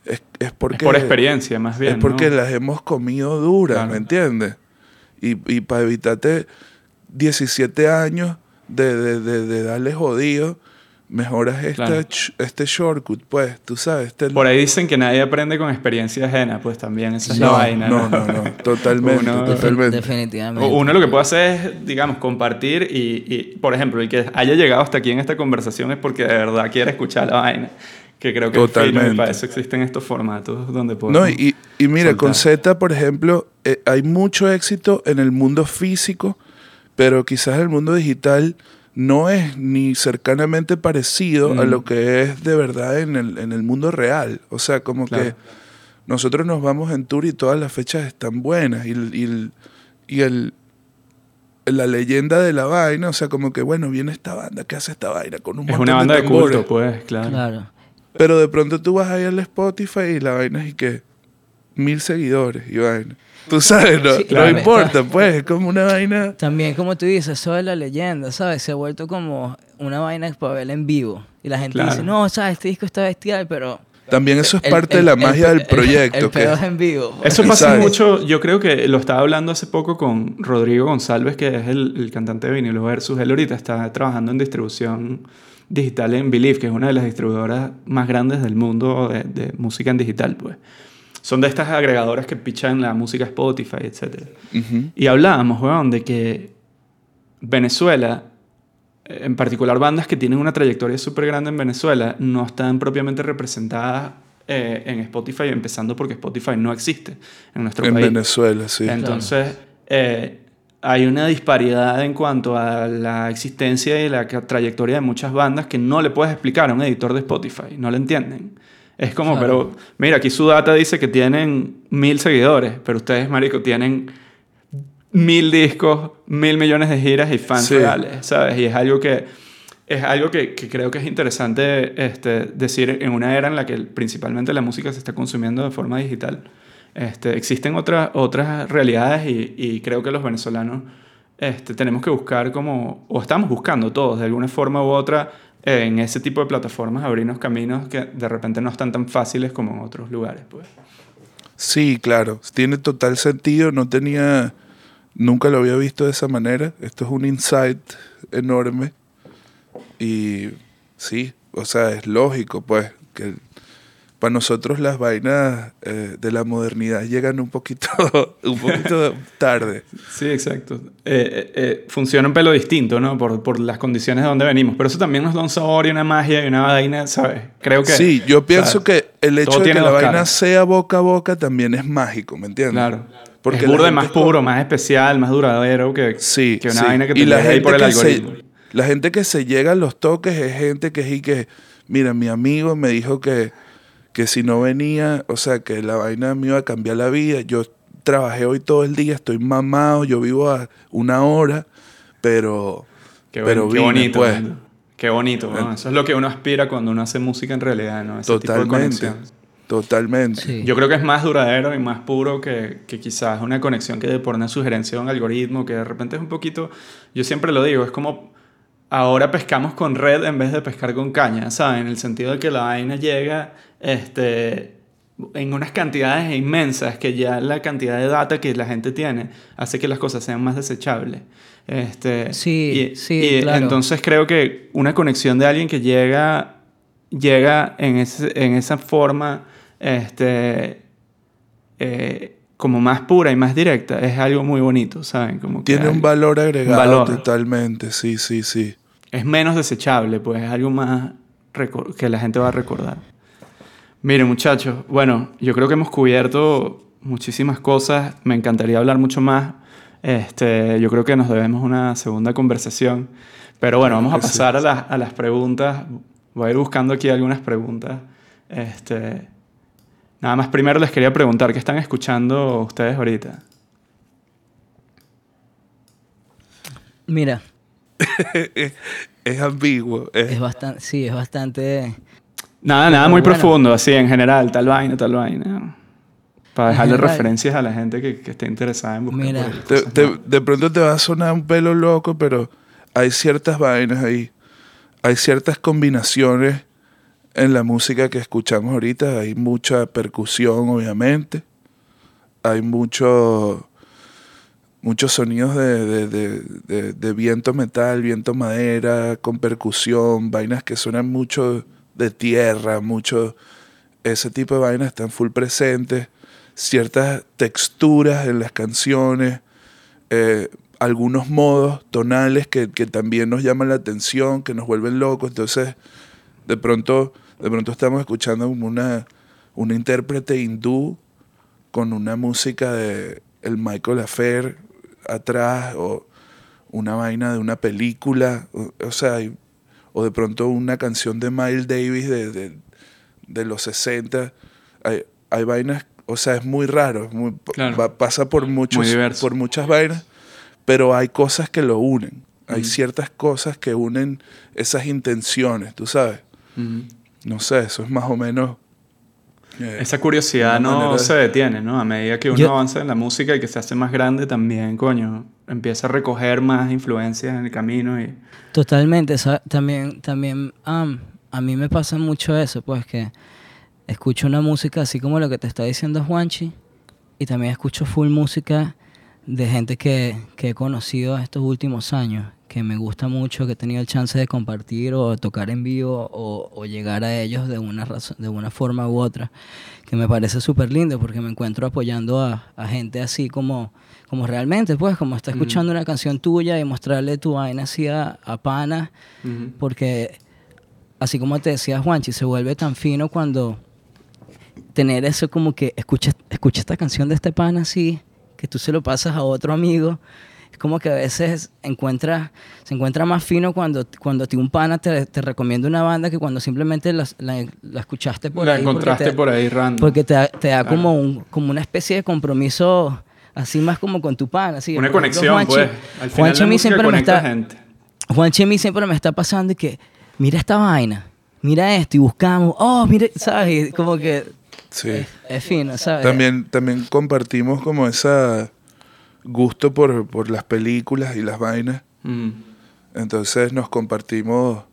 es, es porque... es por experiencia, más bien. Es porque ¿no? las hemos comido duras, Claro. ¿me entiendes? Y, y para evitarte 17 años de, de, de, de darle jodido, mejoras esta Claro. ch- este shortcut, pues, tú sabes. Este Por ahí dicen que nadie aprende con experiencia ajena, pues también esa es la no, vaina. no, no, no, totalmente, Uno- totalmente. Definitivamente. Uno lo que puede hacer es, digamos, compartir y, y, por ejemplo, el que haya llegado hasta aquí en esta conversación es porque de verdad quiere escuchar la vaina. Que creo que Totalmente. para eso existen estos formatos donde podemos... No, y, y mira, con soltar. Z, por ejemplo, eh, hay mucho éxito en el mundo físico, pero quizás el mundo digital no es ni cercanamente parecido a Mm. lo que es de verdad en el, en el mundo real. O sea, como Claro. que nosotros nos vamos en tour y todas las fechas están buenas y, el- y, el- y el, la leyenda de la vaina, o sea, como que, bueno, viene esta banda que hace esta vaina con un Es montón una banda de culto, pues, claro. Claro. Pero de pronto tú vas ahí al Spotify y la vaina es y que mil seguidores y vaina. Tú sabes, no, Sí, no claro. importa, pues, es como una vaina. También, como tú dices, eso de la leyenda, ¿sabes? Se ha vuelto como una vaina para verla en vivo. Y la gente Claro. dice, no, ¿sabes? Este disco está bestial, pero... También eso es el- parte el- de la el- magia el- del proyecto. El, que- pedo es en vivo. pues. Eso pasa ¿Sabes? mucho, yo creo que lo estaba hablando hace poco con Rodrigo González, que es el, el cantante de Vinilo Versus. Él ahorita está trabajando en distribución digital en Believe, que es una de las distribuidoras más grandes del mundo de, de música en digital, pues. Son de estas agregadoras que pichan la música Spotify, etc. Y hablábamos, weón, de que Venezuela, en particular bandas que tienen una trayectoria súper grande en Venezuela, no están propiamente representadas eh, en Spotify, empezando porque Spotify no existe en nuestro En país. Venezuela, sí. Entonces, eh, hay una disparidad en cuanto a la existencia y la trayectoria de muchas bandas que no le puedes explicar a un editor de Spotify, no lo entienden. Es como, Claro. pero mira, aquí su data dice que tienen mil seguidores, pero ustedes, marico, tienen mil discos, mil millones de giras y fans Sí. reales, ¿sabes? Y es algo que es algo que, que creo que es interesante este, decir en una era en la que principalmente la música se está consumiendo de forma digital. Este, existen otras otras realidades y, y creo que los venezolanos este, tenemos que buscar como, o estamos buscando todos de alguna forma u otra en ese tipo de plataformas abrirnos caminos que de repente no están tan fáciles como en otros lugares. Pues. Sí, claro. Tiene total sentido. No tenía. Nunca lo había visto de esa manera. Esto es un insight enorme. Y sí, o sea, es lógico, pues, que para nosotros las vainas eh, de la modernidad llegan un poquito, un poquito tarde. Sí, exacto. Eh, eh, funciona un pelo distinto, ¿no? Por, por las condiciones de donde venimos. Pero eso también nos da un sabor y una magia y una vaina, ¿sabes? Creo que... Sí, yo pienso que el hecho todo de que la vaina caras. sea boca a boca también es mágico, ¿me entiendes? Claro. Porque es burde más es puro, más especial, más duradero que, Sí, que una sí. vaina que te y la ahí gente por el que se, algoritmo. la gente que se llega a los toques es gente que sí que mira mi amigo me dijo que que si no venía o sea que la vaina me iba a cambiar la vida yo trabajé hoy todo el día estoy mamado yo vivo a una hora pero Qué, pero bueno, qué vine, bonito. pues. ¿no? Qué bonito, ¿no? Eso es lo que uno aspira cuando uno hace música en realidad, ¿no? Ese tipo de totalmente totalmente Sí. Yo creo que es más duradero y más puro que, que quizás una conexión que por una sugerencia de un algoritmo que de repente es un poquito, yo siempre lo digo, es como ahora pescamos con red en vez de pescar con caña, ¿sabes? En el sentido de que la vaina llega este, en unas cantidades inmensas que ya la cantidad de data que la gente tiene hace que las cosas sean más desechables. Este, Sí, y- sí, y claro. Entonces creo que una conexión de alguien que llega, llega en, ese- en esa forma este, eh, como más pura y más directa es algo muy bonito, ¿saben? Como que tiene un valor agregado valor. totalmente sí sí sí es menos desechable, pues es algo más que la gente va a recordar. Miren, muchachos, bueno, yo creo que hemos cubierto muchísimas cosas. Me encantaría hablar mucho más. Este, yo creo que nos debemos una segunda conversación. Pero bueno, vamos a pasar a, las, a las preguntas. Voy a ir buscando aquí algunas preguntas. Este, nada más, primero les quería preguntar, ¿qué están escuchando ustedes ahorita? Mira, es ambiguo es- es bastante, sí, es bastante... Nada, nada muy bueno. profundo, así en general, tal vaina, tal vaina. Para dejarle referencias a la gente que, que esté interesada en buscar Mira. por ahí Te- cosas te- nuevas. de pronto te va a sonar un pelo loco, pero hay ciertas vainas ahí. Hay ciertas combinaciones en la música que escuchamos ahorita. Hay mucha percusión, obviamente. Hay mucho, muchos sonidos de, de- de- de- de viento metal, viento madera, con percusión, vainas que suenan mucho de tierra, mucho ese tipo de vainas están full presentes, ciertas texturas en las canciones, eh, algunos modos tonales que, que también nos llaman la atención, que nos vuelven locos, entonces de pronto, de pronto estamos escuchando una, una intérprete hindú con una música de el Michael Affair atrás o una vaina de una película, o, o sea, y- o de pronto una canción de Miles Davis de, de, de los 60. Hay, hay vainas, o sea, es muy raro, es muy- Claro. va- pasa por, muchos, por muchas vainas, pero hay cosas que lo unen. Hay ciertas cosas que unen esas intenciones, tú sabes. No sé, eso es más o menos... eh, Esa curiosidad no de- se detiene, ¿no? A medida que uno Yo- avanza en la música y que se hace más grande, también, coño, empieza a recoger más influencias en el camino y... Totalmente, también, también am, a mí me pasa mucho eso, pues que escucho una música así como lo que te está diciendo Juanchi y también escucho full música de gente que, que he conocido estos últimos años, que me gusta mucho, que he tenido el chance de compartir o tocar en vivo o, o llegar a ellos de una, razón, de una forma u otra, que me parece súper lindo porque me encuentro apoyando a, a gente así como, como realmente, pues como está escuchando una canción tuya y mostrarle tu vaina así a, a pana, porque así como te decía Juanchi, se vuelve tan fino cuando tener eso como que escucha, escucha esta canción de este pana así, que tú se lo pasas a otro amigo. Es como que a veces encuentra, se encuentra más fino cuando, cuando a ti un pana te, te recomienda una banda que cuando simplemente la, la- la escuchaste por La ahí. porque encontraste te- por ahí random. Porque te, da- te da Claro. como, un, como una especie de compromiso, así más como con tu pana. Así, Una Por ejemplo, conexión, Juanchi- pues. Al final Juanchi la a mí música siempre me está, gente. Juanchi a mí siempre me está pasando y que, mira esta vaina, mira esto, y buscamos, oh, mira, ¿sabes? Y Como que sí. es, es fino, ¿sabes? También, también compartimos como ese gusto por, por las películas y las vainas. Mm. Entonces nos compartimos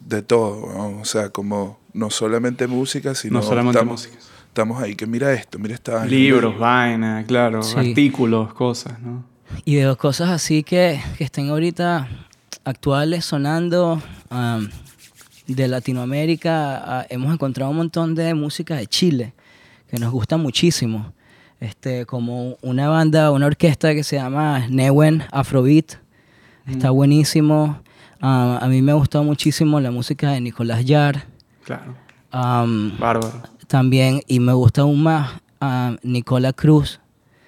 de todo, ¿no? o sea, como no solamente música, sino No solamente estamos, música. estamos ahí, que mira esto, mira esta vaina. Libros, vainas, claro, Sí. artículos, cosas, ¿no? Y de cosas así que, que estén ahorita actuales sonando de Latinoamérica, ah, hemos encontrado un montón de música de Chile que nos gusta muchísimo. Este, como una banda, una orquesta que se llama Newen Afrobeat. Está buenísimo. Ah, a mí me gustó muchísimo la música de Nicolás Yar. Claro. Am, Bárbaro. también, y me gusta aún más ah, Nicola Cruz.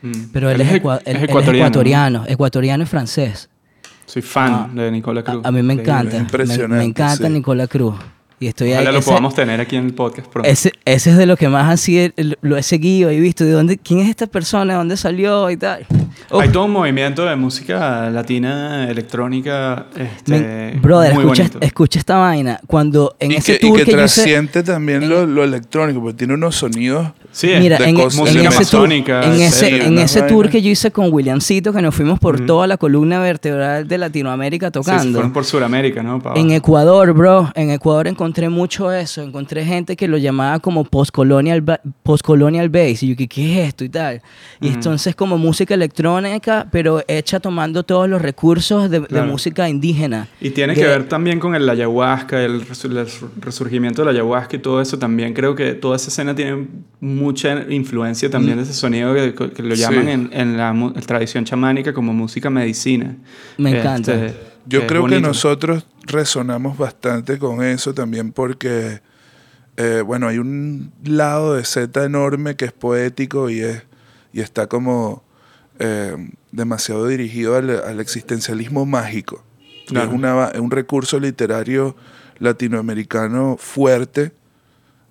Mm. Pero él, es, ecua- él- él es ecuatoriano, ecuatoriano y francés. Soy fan Ah, de Nicola Cruz. A, a mí me encanta. Me, impresionante, me encanta sí. Nicola Cruz. Y estoy Ojalá ahí. lo ese, podamos tener aquí en el podcast pronto. ese, ese es de lo que más así lo he seguido y visto. ¿De dónde, ¿Quién es esta persona? ¿De dónde salió? Y tal. Uf, Hay todo un movimiento de música latina, electrónica, este, me- brother, muy escucha, escucha esta vaina. Cuando en y ese que, y tour que que, yo hice... trasciende también lo, lo electrónico, porque tiene unos sonidos. Sí, Mira, de en, cosas en ese tour, en ese, en ese tour que yo hice con Williamcito, que nos fuimos por toda la columna vertebral de Latinoamérica Sí, se tocando. fueron por Sudamérica, ¿no? Pa' En. Ecuador, bro, en Ecuador encontré mucho eso. Encontré gente que lo llamaba como postcolonial, postcolonial bass. Y yo, ¿qué, qué es esto? Y tal. Y entonces, como música electrónica, pero hecha tomando todos los recursos de, de Claro. música indígena. Y tiene De- que ver también con el ayahuasca, el, el resu- resurgimiento del ayahuasca y todo eso. También creo que toda esa escena tiene mucha influencia también de ese sonido que, que lo Sí. llaman en, en la tradición chamánica como música medicina. Me encanta. Yo es creo que bonito. nosotros resonamos bastante con eso también porque, eh, bueno, hay un lado de Z enorme que es poético y, es, y está como eh, demasiado dirigido al, al existencialismo mágico. Claro. Es, una, es un recurso literario latinoamericano fuerte.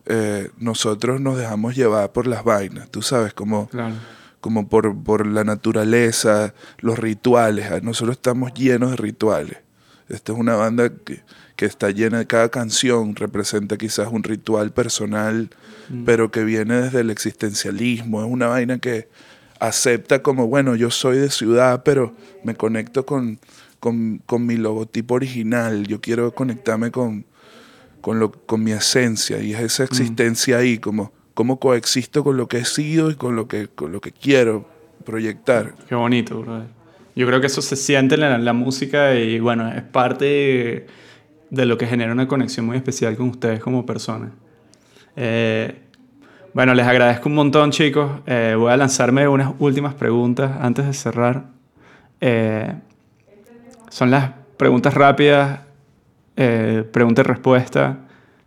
Eh, nosotros nos dejamos llevar por las vainas, tú sabes, como Claro. como por, por la naturaleza, los rituales. Ah, Nosotros estamos llenos de rituales. Esta es una banda que, que está llena de cada canción, representa quizás un ritual personal, pero que viene desde el existencialismo. Es una vaina que acepta como, bueno, yo soy de ciudad, pero me conecto con, con, con mi logotipo original. Yo quiero conectarme con, con, lo, con mi esencia y es Mm. esa existencia ahí, como cómo coexisto con lo que he sido y con lo que, con lo que quiero proyectar. Qué bonito, brother. Yo creo que eso se siente en la, la música y bueno, es parte de lo que genera una conexión muy especial con ustedes como personas. Eh, bueno, les agradezco un montón, chicos. Eh, voy a lanzarme unas últimas preguntas antes de cerrar. Eh, son las preguntas rápidas, eh, pregunta y respuesta.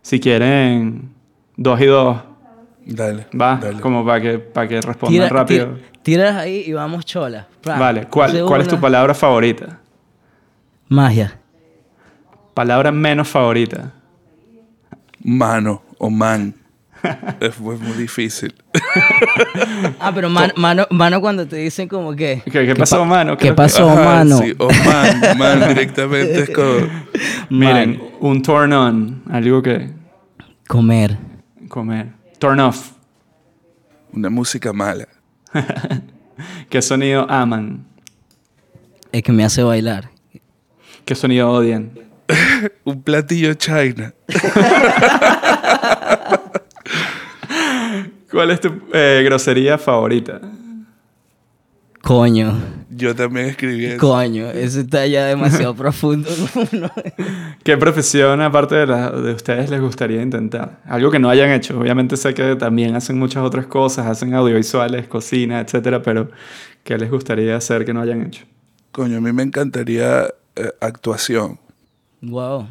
Si quieren, dos y dos, Dale. va, dale. como para que, para que respondan Tira- rápido. tira- tiras ahí y vamos chola. Pra. Vale, ¿cuál, ¿cuál es tu palabra favorita? Magia. Palabra menos favorita. Mano o man. Es, muy difícil. Ah, pero man- mano, mano cuando te dicen como que... ¿Qué, qué pasó, pa- mano? ¿Qué pasó, Ajá, mano? Sí, o man, man directamente es como... Miren, Man. un turn on, algo que Comer. comer. Turn off. Una música mala. ¿Qué sonido aman? Es que me hace bailar. ¿Qué sonido odian? Un platillo china. ¿Cuál es tu eh, grosería favorita? Coño. Yo también escribí eso. Coño. Eso está ya demasiado profundo. ¿no? ¿Qué profesión, aparte de la de ustedes, les gustaría intentar? Algo que no hayan hecho. Obviamente sé que también hacen muchas otras cosas, hacen audiovisuales, cocina, etcétera, pero ¿qué les gustaría hacer que no hayan hecho? Coño, a mí me encantaría eh, actuación. wow.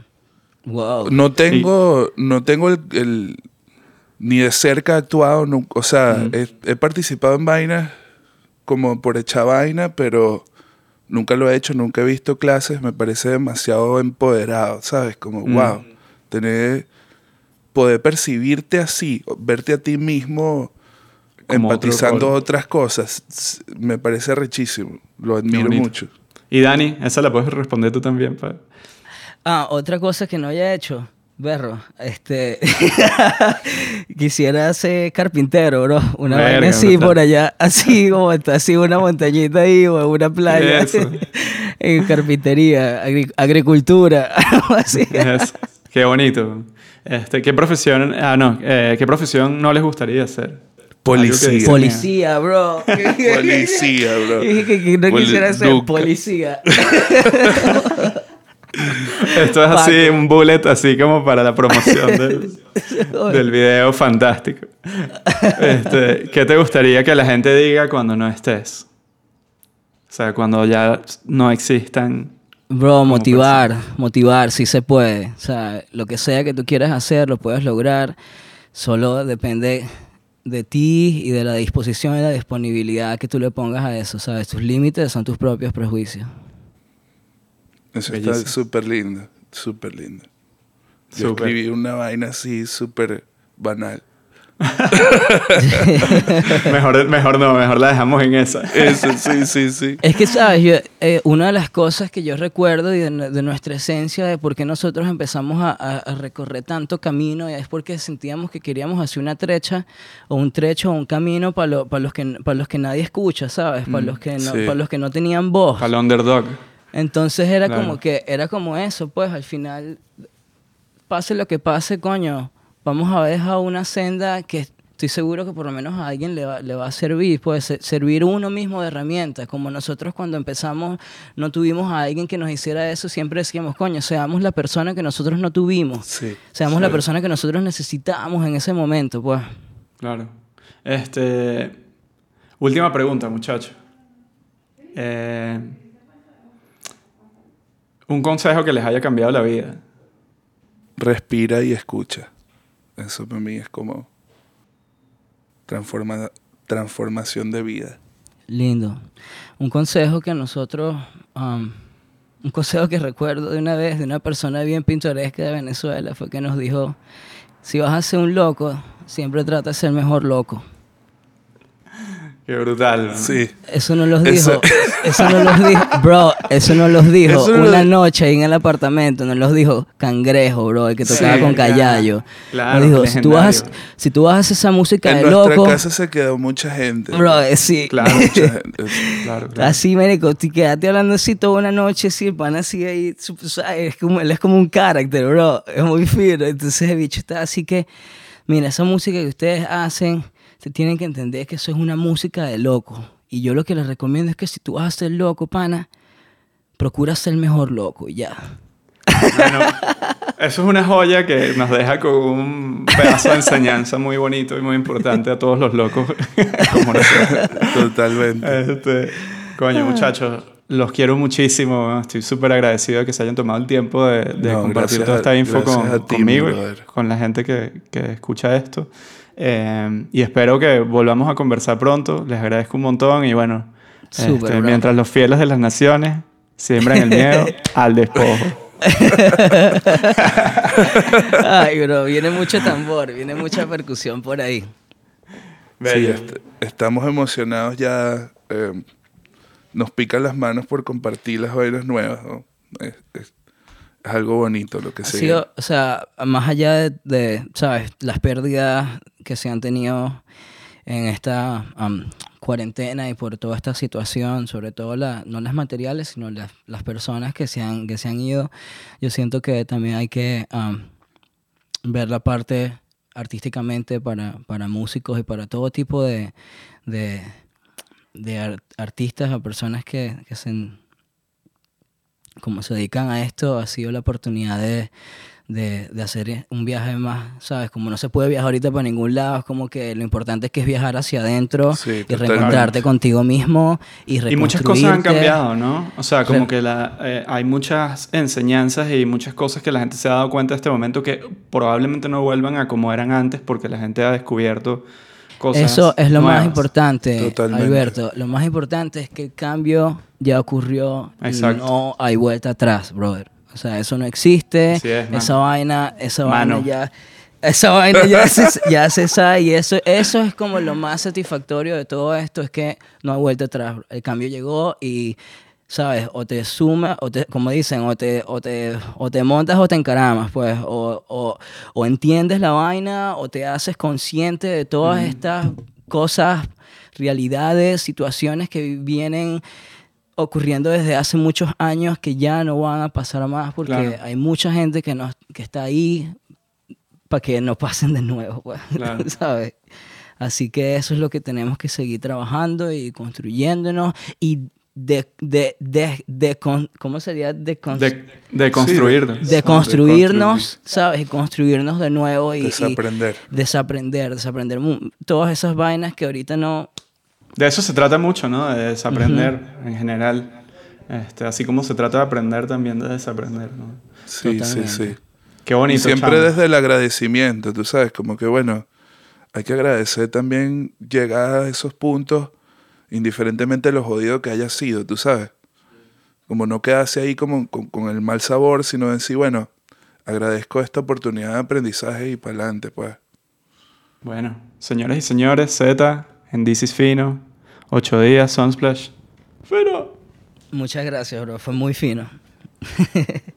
Wow. No tengo, no tengo el, el- ni de cerca actuado, nu- o sea, he, he participado en vainas como por echar vaina, pero nunca lo he hecho, nunca he visto clases, me parece demasiado empoderado, ¿sabes? Como, Mm. wow, tener, poder percibirte así, verte a ti mismo Como empatizando otras cosas, me parece rechísimo, lo admiro mucho. Y Dani, esa la puedes responder tú también. pa. Ah, otra cosa que no haya hecho. Berro, este. quisiera ser carpintero, bro. Una Verga, vaina así por allá, así como está, así una montañita ahí o en una playa. Eso. en carpintería, agri- agricultura, algo así. Qué bonito. Este, ¿Qué profesión, ah, no, eh, ¿qué profesión no les gustaría hacer? Policía. Policía, bro. Policía, bro. Dije que, que no Poli- quisiera ser nunca. policía. Esto es así, un bullet así como para la promoción del, del video fantástico. Este, ¿Qué te gustaría que la gente diga cuando no estés? O sea, cuando ya no existan. Bro, motivar, motivar, sí se puede. O sea, lo que sea que tú quieras hacer, lo puedes lograr. Solo depende de ti y de la disposición y la disponibilidad que tú le pongas a eso, ¿sabes? Tus límites son tus propios prejuicios. Eso Bellísimo. está súper lindo, súper lindo. Yo Súper. escribí una vaina así súper banal. Mejor, mejor no, mejor la dejamos en esa. Eso, sí, sí, sí. Es que, ¿sabes? Yo, eh, una de las cosas que yo recuerdo y de, nu- de nuestra esencia de por qué nosotros empezamos a, a- a recorrer tanto camino es porque sentíamos que queríamos hacer una trecha o un trecho o un camino para los, que, para los que nadie escucha, ¿sabes? Para los, que no, sí. los que no tenían voz. Para el underdog. Entonces era Claro. como que, era como eso, pues al final, pase lo que pase, coño, vamos a dejar una senda que estoy seguro que por lo menos a alguien le va, le va a servir, puede ser- servir uno mismo de herramientas, como nosotros cuando empezamos no tuvimos a alguien que nos hiciera eso, siempre decíamos, coño, seamos la persona que nosotros no tuvimos, Sí. seamos la persona que nosotros necesitábamos en ese momento, pues. Claro. Este, última pregunta, muchacho. Eh, un consejo que les haya cambiado la vida. Respira y escucha. Eso para mí es como transforma, transformación de vida. Lindo. Un consejo que nosotros, um, un consejo que recuerdo de una vez de una persona bien pintoresca de Venezuela fue que nos dijo, si vas a ser un loco, siempre trata de ser mejor loco. Qué brutal. Sí. Eso no los Eso- dijo, eso no los dijo, bro, eso no los dijo Eso no una lo- noche ahí en el apartamento, nos los dijo Cangrejo, bro, el que tocaba Sí, con claro. Callayo. Claro, nos dijo, si tú, vas si tú vas a hacer esa música En de nuestra loco, casa se quedó mucha gente. bro, eh, sí. Claro. Mucha gente. Claro, claro. Así, marico, te quedaste hablando así toda una noche, así, el pan así ahí, ¿sabes? Es como, él es como un carácter, bro, es muy fino. Entonces el bicho está así que, mira, esa música que ustedes hacen, se tienen que entender que eso es una música de loco. Y yo lo que les recomiendo es que si tú vas a ser loco, pana, procura ser el mejor loco, y ya. Bueno, eso es una joya que nos deja con un pedazo de enseñanza muy bonito y muy importante a todos los locos como nosotros. Totalmente. Este, coño, muchachos, los quiero muchísimo. Estoy súper agradecido de que se hayan tomado el tiempo de, de No, compartir toda esta info con, ti, conmigo y con la gente que, que escucha esto. Eh, y espero que volvamos a conversar pronto. Les agradezco un montón y bueno, este, mientras los fieles de las naciones siembran el miedo al despojo. Ay, bro, viene mucho tambor, viene mucha percusión por ahí. Sí, est- estamos emocionados ya. eh, nos pican las manos por compartir las vainas nuevas. ¿no? Es, es- es algo bonito lo que se o sea, más allá de, de, ¿sabes? Las pérdidas que se han tenido en esta am, cuarentena y por toda esta situación, sobre todo la, no las materiales, sino las, las personas que se, han, que se han ido, yo siento que también hay que am, ver la parte artísticamente para, para músicos y para todo tipo de, de, de ar- artistas o personas que, que se, como se dedican a esto, ha sido la oportunidad de, de, de hacer un viaje más, ¿sabes? Como no se puede viajar ahorita para ningún lado, es como que lo importante es que es viajar hacia adentro Sí, y reencontrarte contigo mismo y Y muchas cosas han cambiado, ¿no? O sea, como Re- que la, eh, hay muchas enseñanzas y muchas cosas que la gente se ha dado cuenta en este momento que probablemente no vuelvan a como eran antes porque la gente ha descubierto cosas Eso es lo más importante, Totalmente. Alberto. Lo más importante es que el cambio ya ocurrió Exacto. y no hay vuelta atrás, brother. O sea, eso no existe. Es, esa vaina, esa Mano. vaina ya... Esa vaina ya se, ya se sabe y eso, eso es como lo más satisfactorio de todo esto, es que no hay vuelta atrás. El cambio llegó y, ¿sabes? O te sumas, o te, como dicen, o te, o te, o te montas o te encaramas, pues. O, o, o entiendes la vaina o te haces consciente de todas estas cosas, realidades, situaciones que vienen ocurriendo desde hace muchos años que ya no van a pasar más porque Claro. hay mucha gente que, nos, que está ahí para que no pasen de nuevo, pues, Claro. ¿sabes? Así que eso es lo que tenemos que seguir trabajando y construyéndonos y de, de, de, de con- ¿cómo sería? De, con- De, de construir. de construirnos, ¿sabes? Y construirnos de nuevo y, y Desaprender. desaprender, desaprender mu- todas esas vainas que ahorita no... De eso se trata mucho, ¿no? De desaprender en general. Este, así como se trata de aprender también de desaprender, ¿no? Sí, Totalmente. sí, sí. Qué bonito. y siempre chamo. desde el agradecimiento, tú sabes, como que bueno, hay que agradecer también llegar a esos puntos, indiferentemente de lo jodido que haya sido, tú sabes. Como no quedarse ahí como con, con el mal sabor, sino decir, bueno, agradezco esta oportunidad de aprendizaje y para adelante, pues. Bueno, señores y señores, Z en This is Fino, 8 días, Sunsplash. Fino. Muchas gracias, bro. Fue muy fino.